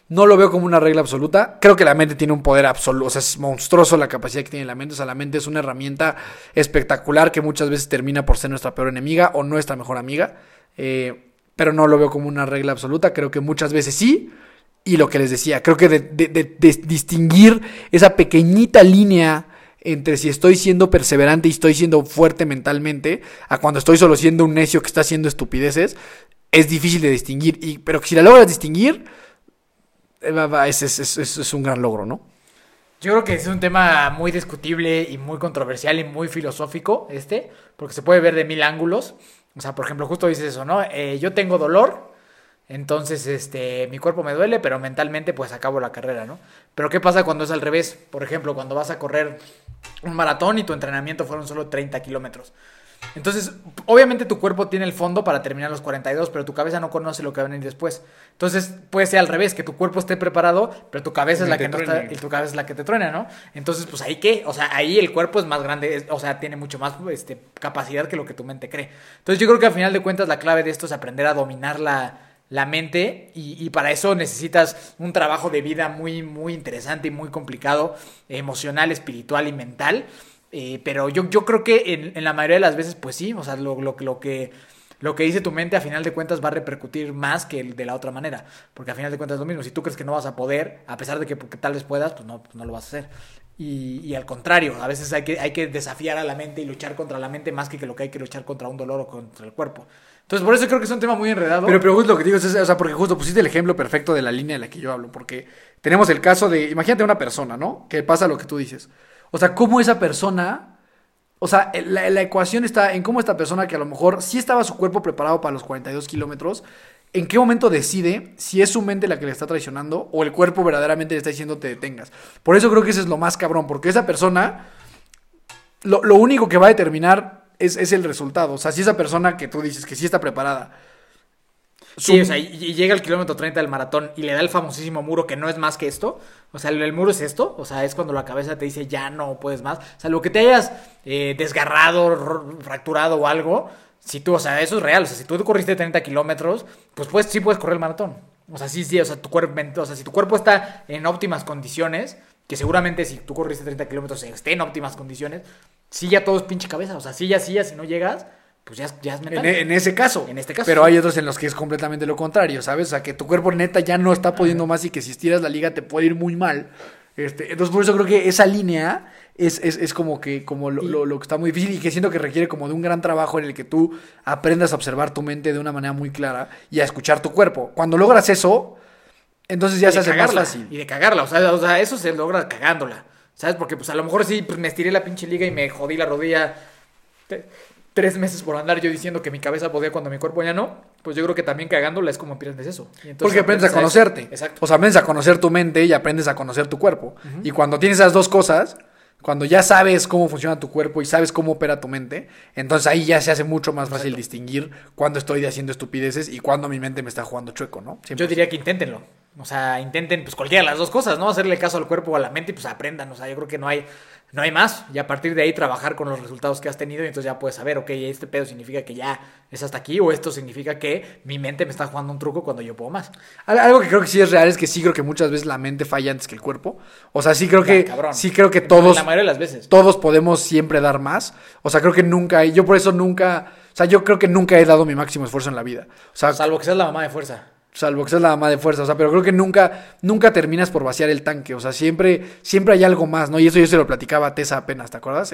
no lo veo como una regla absoluta. Creo que la mente tiene un poder absoluto. O sea, es monstruoso la capacidad que tiene la mente. O sea, la mente es una herramienta espectacular que muchas veces termina por ser nuestra peor enemiga o nuestra mejor amiga. Eh, pero no lo veo como una regla absoluta. Creo que muchas veces sí. Y lo que les decía, creo que de, distinguir esa pequeñita línea entre si estoy siendo perseverante y estoy siendo fuerte mentalmente, a cuando estoy solo siendo un necio que está haciendo estupideces, es difícil de distinguir. Y, pero si la logras distinguir, eh, es- es- es- es un gran logro, ¿no? Yo creo que es un tema muy discutible y muy controversial y muy filosófico este, porque se puede ver de mil ángulos. O sea, por ejemplo, justo dices eso, ¿no? Eh, yo tengo dolor, entonces este, mi cuerpo me duele, pero mentalmente pues acabo la carrera, ¿no? Pero ¿qué pasa cuando es al revés? Por ejemplo, cuando vas a correr un maratón y tu entrenamiento fueron solo 30 kilómetros. Entonces, obviamente tu cuerpo tiene el fondo para terminar los 42, pero tu cabeza no conoce lo que va a venir después. Entonces, puede ser al revés, que tu cuerpo esté preparado, pero tu cabeza es la que no está, y tu cabeza es la que te truena, ¿no? Entonces, pues ahí qué, o sea, ahí el cuerpo es más grande, es- o sea, tiene mucho más este, capacidad que lo que tu mente cree. Entonces, yo creo que al final de cuentas la clave de esto es aprender a dominar la, la mente y, y para eso necesitas un trabajo de vida muy, muy interesante y muy complicado, emocional, espiritual y mental. Eh, pero yo, yo creo que en, en la mayoría de las veces, pues sí, o sea, lo, lo, lo que... Lo que dice tu mente a final de cuentas va a repercutir más que de la otra manera. Porque a final de cuentas es lo mismo. Si tú crees que no vas a poder, a pesar de que, que tal vez puedas, pues no, pues no lo vas a hacer. Y, y al contrario, a veces hay que, hay que desafiar a la mente y luchar contra la mente más que, que lo que hay que luchar contra un dolor o contra el cuerpo. Entonces, por eso creo que es un tema muy enredado. Pero, pero justo lo que digo es, o sea, porque justo pusiste el ejemplo perfecto de la línea de la que yo hablo, porque tenemos el caso de, imagínate una persona, ¿no? Que pasa lo que tú dices. O sea, cómo esa persona, o sea, la, la ecuación está en cómo esta persona que a lo mejor sí estaba su cuerpo preparado para los 42 kilómetros, en qué momento decide si es su mente la que le está traicionando o el cuerpo verdaderamente le está diciendo te detengas. Por eso creo que eso es lo más cabrón, porque esa persona, lo, lo único que va a determinar es, es el resultado. O sea, si esa persona que tú dices que sí está preparada, Sí, o sea, y, y llega al kilómetro 30 del maratón y le da el famosísimo muro que no es más que esto. O sea, el, muro es esto. O sea, es cuando la cabeza te dice ya no puedes más. O sea, lo que te hayas eh, desgarrado, fracturado o algo. Si tú, o sea, eso es real. O sea, si tú corriste 30 kilómetros, pues, pues sí puedes correr el maratón. O sea, sí, sí, o sea, tu cuerpo, o sea, si tu cuerpo está en óptimas condiciones, que seguramente si tú corriste 30 kilómetros esté en óptimas condiciones, sí ya todo es pinche cabeza. O sea, sí ya, sí ya, si no llegas, pues ya, ya es mental. En, en ese caso. En este caso, Pero hay otros en los que es completamente lo contrario, ¿sabes? O sea, que tu cuerpo neta ya no está pudiendo más y que si estiras la liga te puede ir muy mal. Este, entonces, por eso creo que esa línea es, es, es como que como lo, lo- lo que está muy difícil y que siento que requiere como de un gran trabajo en el que tú aprendas a observar tu mente de una manera muy clara y a escuchar tu cuerpo. Cuando logras eso, entonces ya se hace más fácil. Y de cagarla, o sea, o sea, eso se logra cagándola. ¿Sabes? Porque pues a lo mejor sí, pues me estiré la pinche liga y me jodí la rodilla tres meses por andar yo diciendo que mi cabeza podía cuando mi cuerpo ya no. Pues yo creo que también cagándola es como aprendes eso. Y entonces Porque aprendes a eso. conocerte. Exacto. O sea, aprendes a conocer tu mente y aprendes a conocer tu cuerpo. Y cuando tienes esas dos cosas, cuando ya sabes cómo funciona tu cuerpo y sabes cómo opera tu mente, entonces ahí ya se hace mucho más fácil distinguir cuándo estoy haciendo estupideces y cuándo mi mente me está jugando chueco, ¿no? Yo diría que inténtenlo. O sea, intenten pues cualquiera de las dos cosas, ¿no? Hacerle caso al cuerpo o a la mente y pues aprendan. O sea, yo creo que no hay, no hay más. Y a partir de ahí trabajar con los resultados que has tenido y entonces ya puedes saber, ok, este pedo significa que ya es hasta aquí o esto significa que mi mente me está jugando un truco cuando yo puedo más. Al- Algo que creo que sí es real es que sí creo que muchas veces la mente falla antes que el cuerpo. O sea, sí creo que, cabrón. sí creo que todos, La mayoría de las veces. todos podemos siempre dar más. O sea, creo que nunca, yo por eso nunca, o sea, yo creo que nunca he dado mi máximo esfuerzo en la vida. O sea, Salvo que seas la mamá de fuerza. Salvo que seas la mamá de fuerza, o sea, pero creo que nunca, nunca terminas por vaciar el tanque, o sea, siempre, siempre hay algo más, ¿no? Y eso yo se lo platicaba a Tessa apenas, ¿te acuerdas?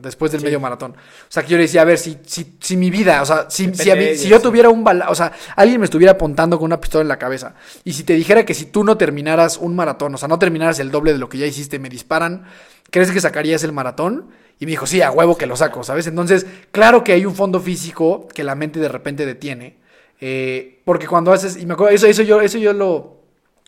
Después del medio maratón. O sea, que yo le decía, a ver, si, si, si mi vida, o sea, si, si, a mí- si yo tuviera un bala, o sea, alguien me estuviera apuntando con una pistola en la cabeza, y si te dijera que si tú no terminaras un maratón, o sea, no terminaras el doble de lo que ya hiciste, me disparan, ¿crees que sacarías el maratón? Y me dijo, sí, a huevo que lo saco, ¿sabes? Entonces, claro que hay un fondo físico que la mente de repente detiene. eh, porque cuando haces, y me acuerdo, eso, eso yo, eso yo lo,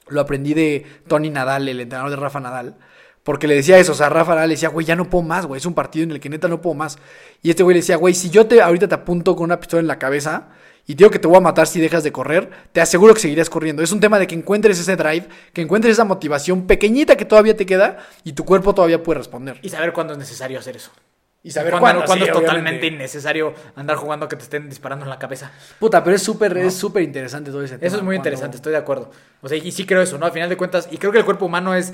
lo aprendí de Tony Nadal, el entrenador de Rafa Nadal. Porque le decía eso, o sea, Rafa Nadal le decía, güey, ya no puedo más, güey, es un partido en el que neta no puedo más. Y este güey le decía, güey, si yo te ahorita te apunto con una pistola en la cabeza y digo que te voy a matar si dejas de correr, te aseguro que seguirías corriendo. Es un tema de que encuentres ese drive, que encuentres esa motivación pequeñita que todavía te queda y tu cuerpo todavía puede responder. Y saber cuándo es necesario hacer eso. Y saber cuándo, cuándo, sí, es totalmente innecesario andar jugando que te estén disparando en la cabeza. Puta, pero es súper, es súper interesante todo ese tema. Eso es muy cuando- interesante, estoy de acuerdo. O sea, y sí creo eso, ¿no? Al final de cuentas, y creo que el cuerpo humano es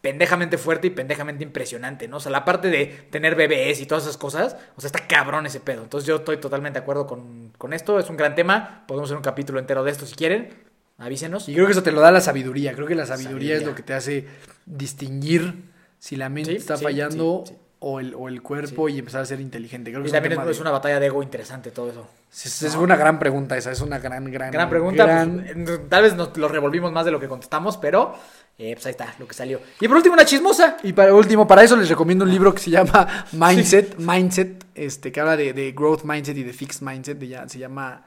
pendejamente fuerte y pendejamente impresionante, ¿no? O sea, la parte de tener bebés y todas esas cosas, o sea, está cabrón ese pedo. Entonces yo estoy totalmente de acuerdo con, con esto, es un gran tema, podemos hacer un capítulo entero de esto si quieren, avísenos. Y creo que eso te lo da la sabiduría. Creo que la sabiduría, Sabiduría. es lo que te hace distinguir si la mente Sí, está sí, fallando sí, sí. O, el, o el cuerpo y empezar a ser inteligente. Creo que Y es también es, tema es de- una batalla de ego interesante todo eso. es, es una gran pregunta esa. Es una gran, gran, Gran pregunta, gran- pues, tal vez nos lo revolvimos más de lo que contestamos, pero eh, pues ahí está lo que salió. Y por último, una chismosa. Y para último, para eso les recomiendo un libro que se llama Mindset, Mindset, este, que habla de, de growth mindset y de fixed mindset, de ya- se llama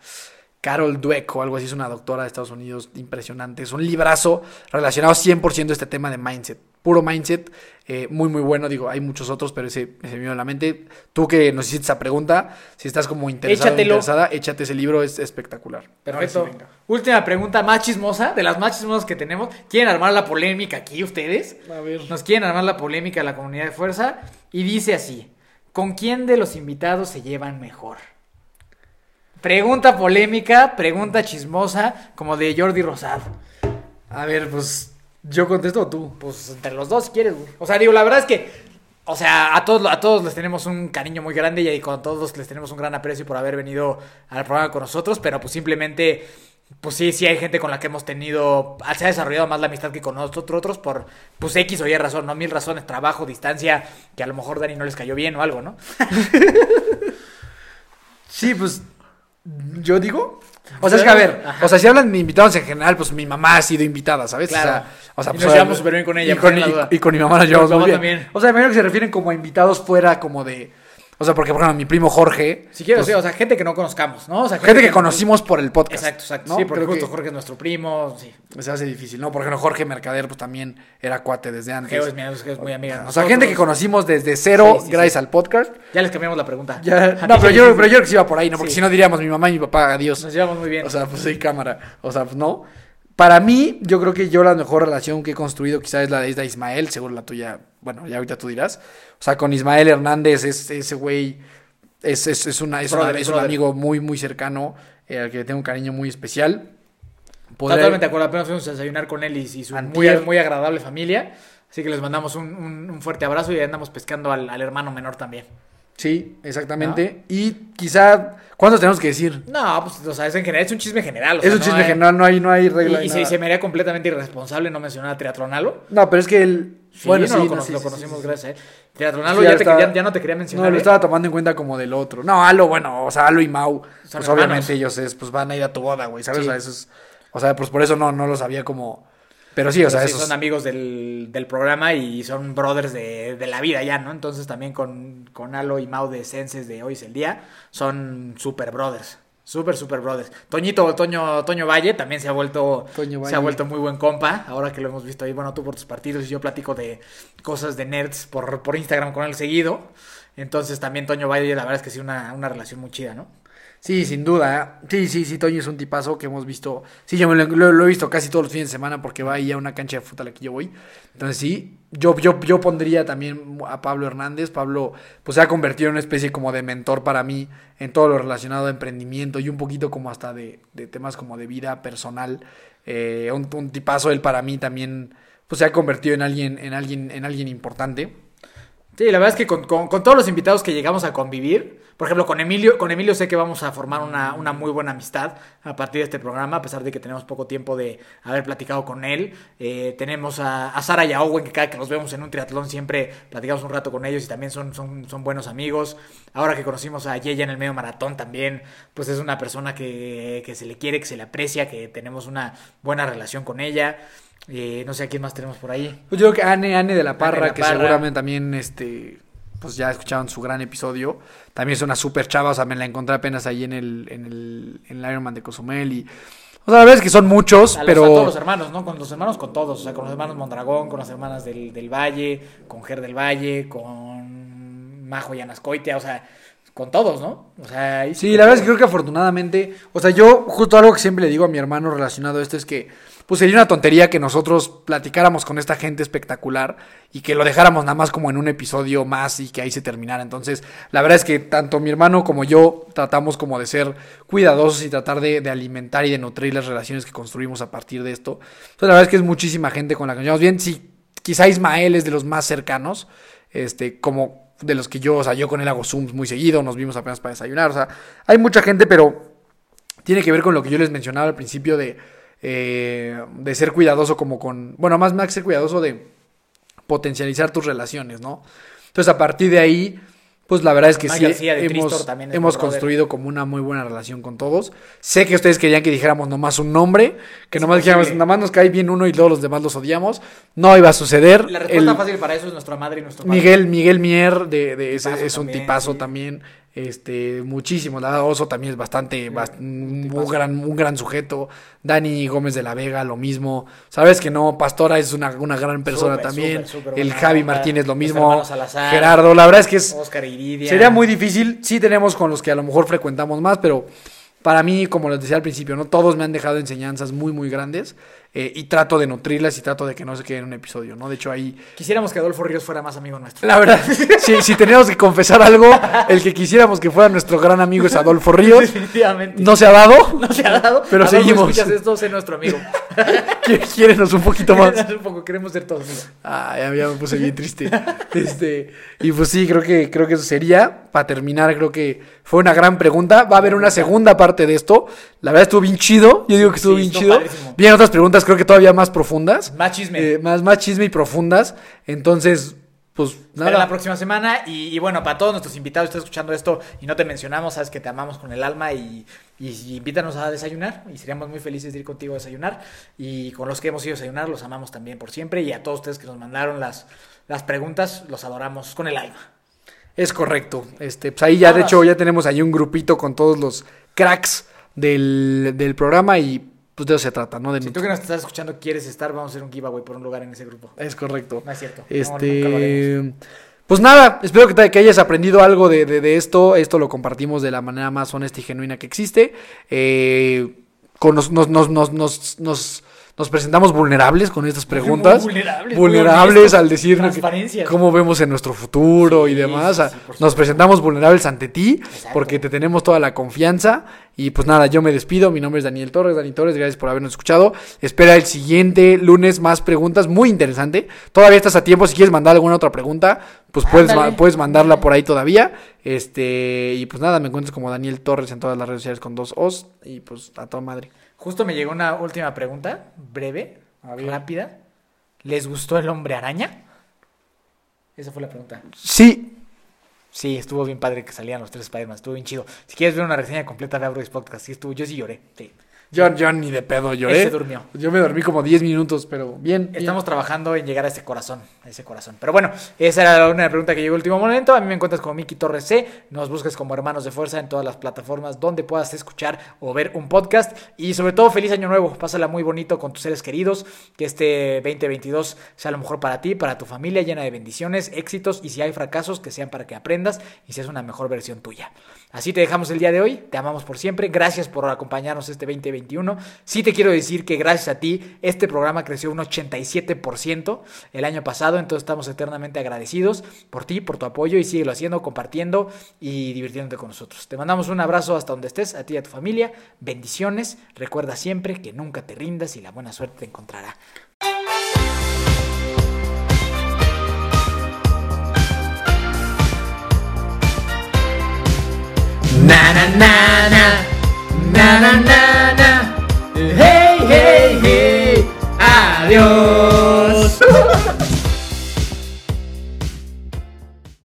Carol Dweck o algo así, es una doctora de Estados Unidos impresionante. Es un librazo relacionado 100% a este tema de mindset. Puro mindset, eh, muy muy bueno, digo, hay muchos otros, pero ese, ese me vino a la mente. Tú que nos hiciste esa pregunta, si estás como interesado interesada, échate ese libro, es espectacular. Perfecto. Sí. Última pregunta más chismosa, de las más chismosas que tenemos. ¿Quieren armar la polémica aquí ustedes? A ver. Nos quieren armar la polémica de la comunidad de fuerza. Y dice así: ¿Con quién de los invitados se llevan mejor? Pregunta polémica, pregunta chismosa, como de Jordi Rosado. A ver, pues, ¿yo contesto o tú? Pues entre los dos, si quieres, güey. O sea, digo, la verdad es que, o sea, a todos, a todos les tenemos un cariño muy grande y con todos les tenemos un gran aprecio por haber venido al programa con nosotros, pero pues simplemente, pues sí, sí hay gente con la que hemos tenido, se ha desarrollado más la amistad que con nosotros otros por, pues X o Y razón, ¿no? Mil razones, trabajo, distancia, que a lo mejor Dani no les cayó bien o algo, ¿no? Sí, pues yo digo. O sea, es que a ver, Ajá. o sea, si hablan de invitados en general, pues mi mamá ha sido invitada, ¿sabes? Claro. O sea, o sea, Y pues, nos llevamos súper bien con ella, Y con, y- y mi mamá nos llevamos muy bien. también. O sea, me imagino que se refieren como a invitados fuera como de. O sea, porque, por ejemplo, mi primo Jorge. Si quieres, pues, o sea, gente que no conozcamos, ¿no? O sea, gente que conocimos por el podcast. Exacto, exacto. ¿no? Sí, porque justo que Jorge es nuestro primo, sí. Se hace difícil, ¿no? Por ejemplo, Jorge Mercader, pues también era cuate desde antes. Geo es, mi- es muy amiga. o sea, gente que conocimos desde cero, Sí, sí, gracias sí. al podcast. Ya les cambiamos la pregunta. Ya, no, pero yo, pero yo creo que sí iba por ahí, ¿no? Porque si no diríamos mi mamá y mi papá, adiós. Nos llevamos muy bien. O sea, pues sí, cámara. O sea, pues no. Para mí, yo creo que yo la mejor relación que he construido quizás es la de Isla Ismael, seguro la tuya, bueno, ya ahorita tú dirás. O sea, con Ismael Hernández, es, ese güey es, es, es, una, es, una- Brother, es un amigo muy, muy cercano, eh, al que le tengo un cariño muy especial. Totalmente de acuerdo. Apenas fuimos a desayunar con él y, y su muy, Antier. muy agradable familia. Así que les mandamos un, un- un fuerte abrazo y andamos pescando al, al hermano menor también. Sí, exactamente. Y quizá, ¿cuántos tenemos que decir? No, pues, o sea, es en general, es un chisme general. o es un no chisme hay- general, no hay, no hay regla. Y, y se, se me haría completamente irresponsable no mencionar a Triatronalo. No, pero es que él. Sí, bueno, no sí, lo, no, cono- sí, lo sí, conocimos gracias a él. Triatronalo Sí, ya, está- ya- ya no te quería mencionar. No, lo ¿eh? estaba tomando en cuenta como del otro. No, Alo, bueno, o sea, Alo y Mau, Son pues hermanos. obviamente ellos es, pues van a ir a tu boda, güey, ¿sabes? O sea, eso es, o sea, pues por eso no, no lo sabía como, pero sí, o sea, sí, esos, son amigos del, del programa y son brothers de, de la vida ya, ¿no? Entonces también con, con Alo y Mau de Senses de Hoy es el Día son super brothers. Super, super brothers. Toñito, Toño, Toño Valle también se ha vuelto se ha vuelto muy buen compa. Ahora que lo hemos visto ahí, bueno, tú por tus partidos y yo platico de cosas de nerds por, por Instagram con él seguido. Entonces también Toño Valle, la verdad es que sí, una, una relación muy chida, ¿no? Sí, sin duda, ¿eh? sí, sí, sí, Toño es un tipazo que hemos visto, sí, yo me lo, he visto casi todos los fines de semana porque va ahí a una cancha de fútbol a la que yo voy, entonces sí, yo, yo, yo pondría también a Pablo Hernández, Pablo, pues se ha convertido en una especie como de mentor para mí en todo lo relacionado a emprendimiento y un poquito como hasta de, de temas como de vida personal, eh, un, un tipazo él para mí también, pues se ha convertido en alguien, en alguien, en alguien importante. Sí, la verdad es que con, con- todos los invitados que llegamos a convivir, por ejemplo, con Emilio, con Emilio sé que vamos a formar una, una muy buena amistad a partir de este programa, a pesar de que tenemos poco tiempo de haber platicado con él. Eh, tenemos a, a Sara y a Owen, que cada que los vemos en un triatlón siempre platicamos un rato con ellos y también son, son, son buenos amigos. Ahora que conocimos a Yeya en el medio maratón también, pues es una persona que, que se le quiere, que se le aprecia, que tenemos una buena relación con ella. Eh, no sé a quién más tenemos por ahí. Pues yo creo que Anne, Anne de la Parra, Anne de la que Parra. seguramente también, este, pues ya escucharon su gran episodio. También es una súper chava, o sea, me la encontré apenas ahí en el, en el, en el Ironman de Cozumel y... O sea, la verdad es que son muchos, A, los- pero... a todos los hermanos, ¿no? Con los hermanos, con todos. O sea, con los hermanos Mondragón, con las hermanas del, del Valle, con Ger del Valle, con Majo y Anascoitia, o sea, con todos, ¿no? O sea, Sí, la verdad es que creo que afortunadamente, o sea, yo justo algo que siempre le digo a mi hermano relacionado a esto es que, pues sería una tontería que nosotros platicáramos con esta gente espectacular y que lo dejáramos nada más como en un episodio más y que ahí se terminara. Entonces, la verdad es que tanto mi hermano como yo tratamos como de ser cuidadosos y tratar de, alimentar y de nutrir las relaciones que construimos a partir de esto. Entonces, la verdad es que es muchísima gente con la que nos llevamos bien. Sí, quizá Ismael es de los más cercanos, este, como de los que yo, o sea, yo con él hago Zooms muy seguido, nos vimos apenas para desayunar, o sea, hay mucha gente, pero tiene que ver con lo que yo les mencionaba al principio de, eh, de ser cuidadoso como con, bueno, más más ser cuidadoso de potencializar tus relaciones, ¿no? Entonces, a partir de ahí, pues la verdad es que sí, hemos, hemos construido como una muy buena relación con todos. Sé que ustedes querían que dijéramos nomás un nombre, que Es nomás dijéramos, imposible. nada más nos cae bien uno y todos los demás los odiamos. No iba a suceder. La respuesta El- fácil para eso es nuestra madre y nuestro padre. Miguel, Miguel Mier de, es un también, tipazo sí. también. Este, muchísimo. La verdad, Oso también es bastante, bast- un, gran, un gran sujeto. Dani Gómez de la Vega, lo mismo. Sabes que no, Pastora es una, una gran persona también. El Javi onda. Martínez, lo mismo. Salazar. Gerardo, la verdad es que es, Oscar Iridia. sería muy difícil. Sí tenemos con los que a lo mejor frecuentamos más, pero para mí, como les decía al principio, no todos me han dejado enseñanzas muy, muy grandes. Eh, y trato de nutrirlas y trato de que no se quede en un episodio, ¿no? De hecho, ahí Quisiéramos que Adolfo Ríos fuera más amigo nuestro. la verdad, si, si teníamos que confesar algo, el que quisiéramos que fuera nuestro gran amigo es Adolfo Ríos. Definitivamente. No se ha dado, No se ha dado. pero Adolfo, seguimos. escuchas esto, sé nuestro amigo. Quiérenos un poquito más. un poco, queremos ser todos amigos. Ah, ya, ya me puse bien triste. Este, y pues sí, creo que, creo que eso sería. Para terminar, creo que fue una gran pregunta. Va a haber una segunda parte de esto. La verdad estuvo bien chido. Yo digo que estuvo Sí, bien chido. padrísimo. Vienen otras preguntas, creo que todavía más profundas. Más chisme. Eh, más, más chisme y profundas. Entonces, pues nada. la próxima semana. Y, y bueno, para todos nuestros invitados, estás escuchando esto y no te mencionamos, sabes que te amamos con el alma y, y, y invítanos a desayunar. Y seríamos muy felices de ir contigo a desayunar. Y con los que hemos ido a desayunar, los amamos también por siempre. Y a todos ustedes que nos mandaron las, las preguntas, los adoramos con el alma. Es correcto. Este, pues ahí ya, de hecho, ya tenemos ahí un grupito con todos los cracks del, del programa y pues de eso se trata, ¿no? De Si tú que nos estás escuchando quieres estar, vamos a hacer un giveaway por un lugar en ese grupo. Es correcto. No es cierto. No. Este. Pues nada, espero que, te- que hayas aprendido algo de, de- de esto. Esto lo compartimos de la manera más honesta y genuina que existe. Eh, con nos, nos, nos, nos, nos, presentamos vulnerables con estas preguntas. vulnerables, Vulnerables al que- transparencias. cómo vemos en nuestro futuro y demás. sí, sí, nos presentamos vulnerables ante ti Exacto. porque te tenemos toda la confianza. Y pues nada, yo me despido. Mi nombre es Daniel Torres. Dani Torres, gracias por habernos escuchado. Espera el siguiente lunes más preguntas. Muy interesante. Todavía estás a tiempo. Si quieres mandar alguna otra pregunta, pues puedes, ma- puedes mandarla por ahí todavía. Este, y pues nada, me encuentras como Daniel Torres en todas las redes sociales con dos O's. Y pues a toda madre. Justo me llegó una última pregunta, breve, rápida. ¿Les gustó el hombre araña? Esa fue la pregunta. Sí, Sí, estuvo bien padre que salían los tres Spider-Man, estuvo bien chido. Si quieres ver una reseña completa de Abrois Podcast, sí estuvo, yo sí lloré. Sí. yo, yo ni de pedo Él lloré. se durmió. Yo me dormí como 10 minutos, pero bien. bien. Estamos trabajando en llegar a ese corazón, ese corazón. Pero bueno, esa era una pregunta que llegó al último momento. A mí me encuentras como Miki Torres C. Nos buscas como Hermanos de Fuerza en todas las plataformas donde puedas escuchar o ver un podcast. Y sobre todo, feliz año nuevo. Pásala muy bonito con tus seres queridos. Que este 2022 sea lo mejor para ti, para tu familia, llena de bendiciones, éxitos. Y si hay fracasos, que sean para que aprendas y seas una mejor versión tuya. Así te dejamos el día de hoy. Te amamos por siempre. Gracias por acompañarnos este 2021. Sí te quiero decir que gracias a ti este programa creció un 87% el año pasado entonces estamos eternamente agradecidos por ti, por tu apoyo y síguelo haciendo, compartiendo y divirtiéndote con nosotros. Te mandamos un abrazo hasta donde estés, a ti y a tu familia, bendiciones, recuerda siempre que nunca te rindas y la buena suerte te encontrará. na na na na. Na na na na. Hey hey hey. Adiós.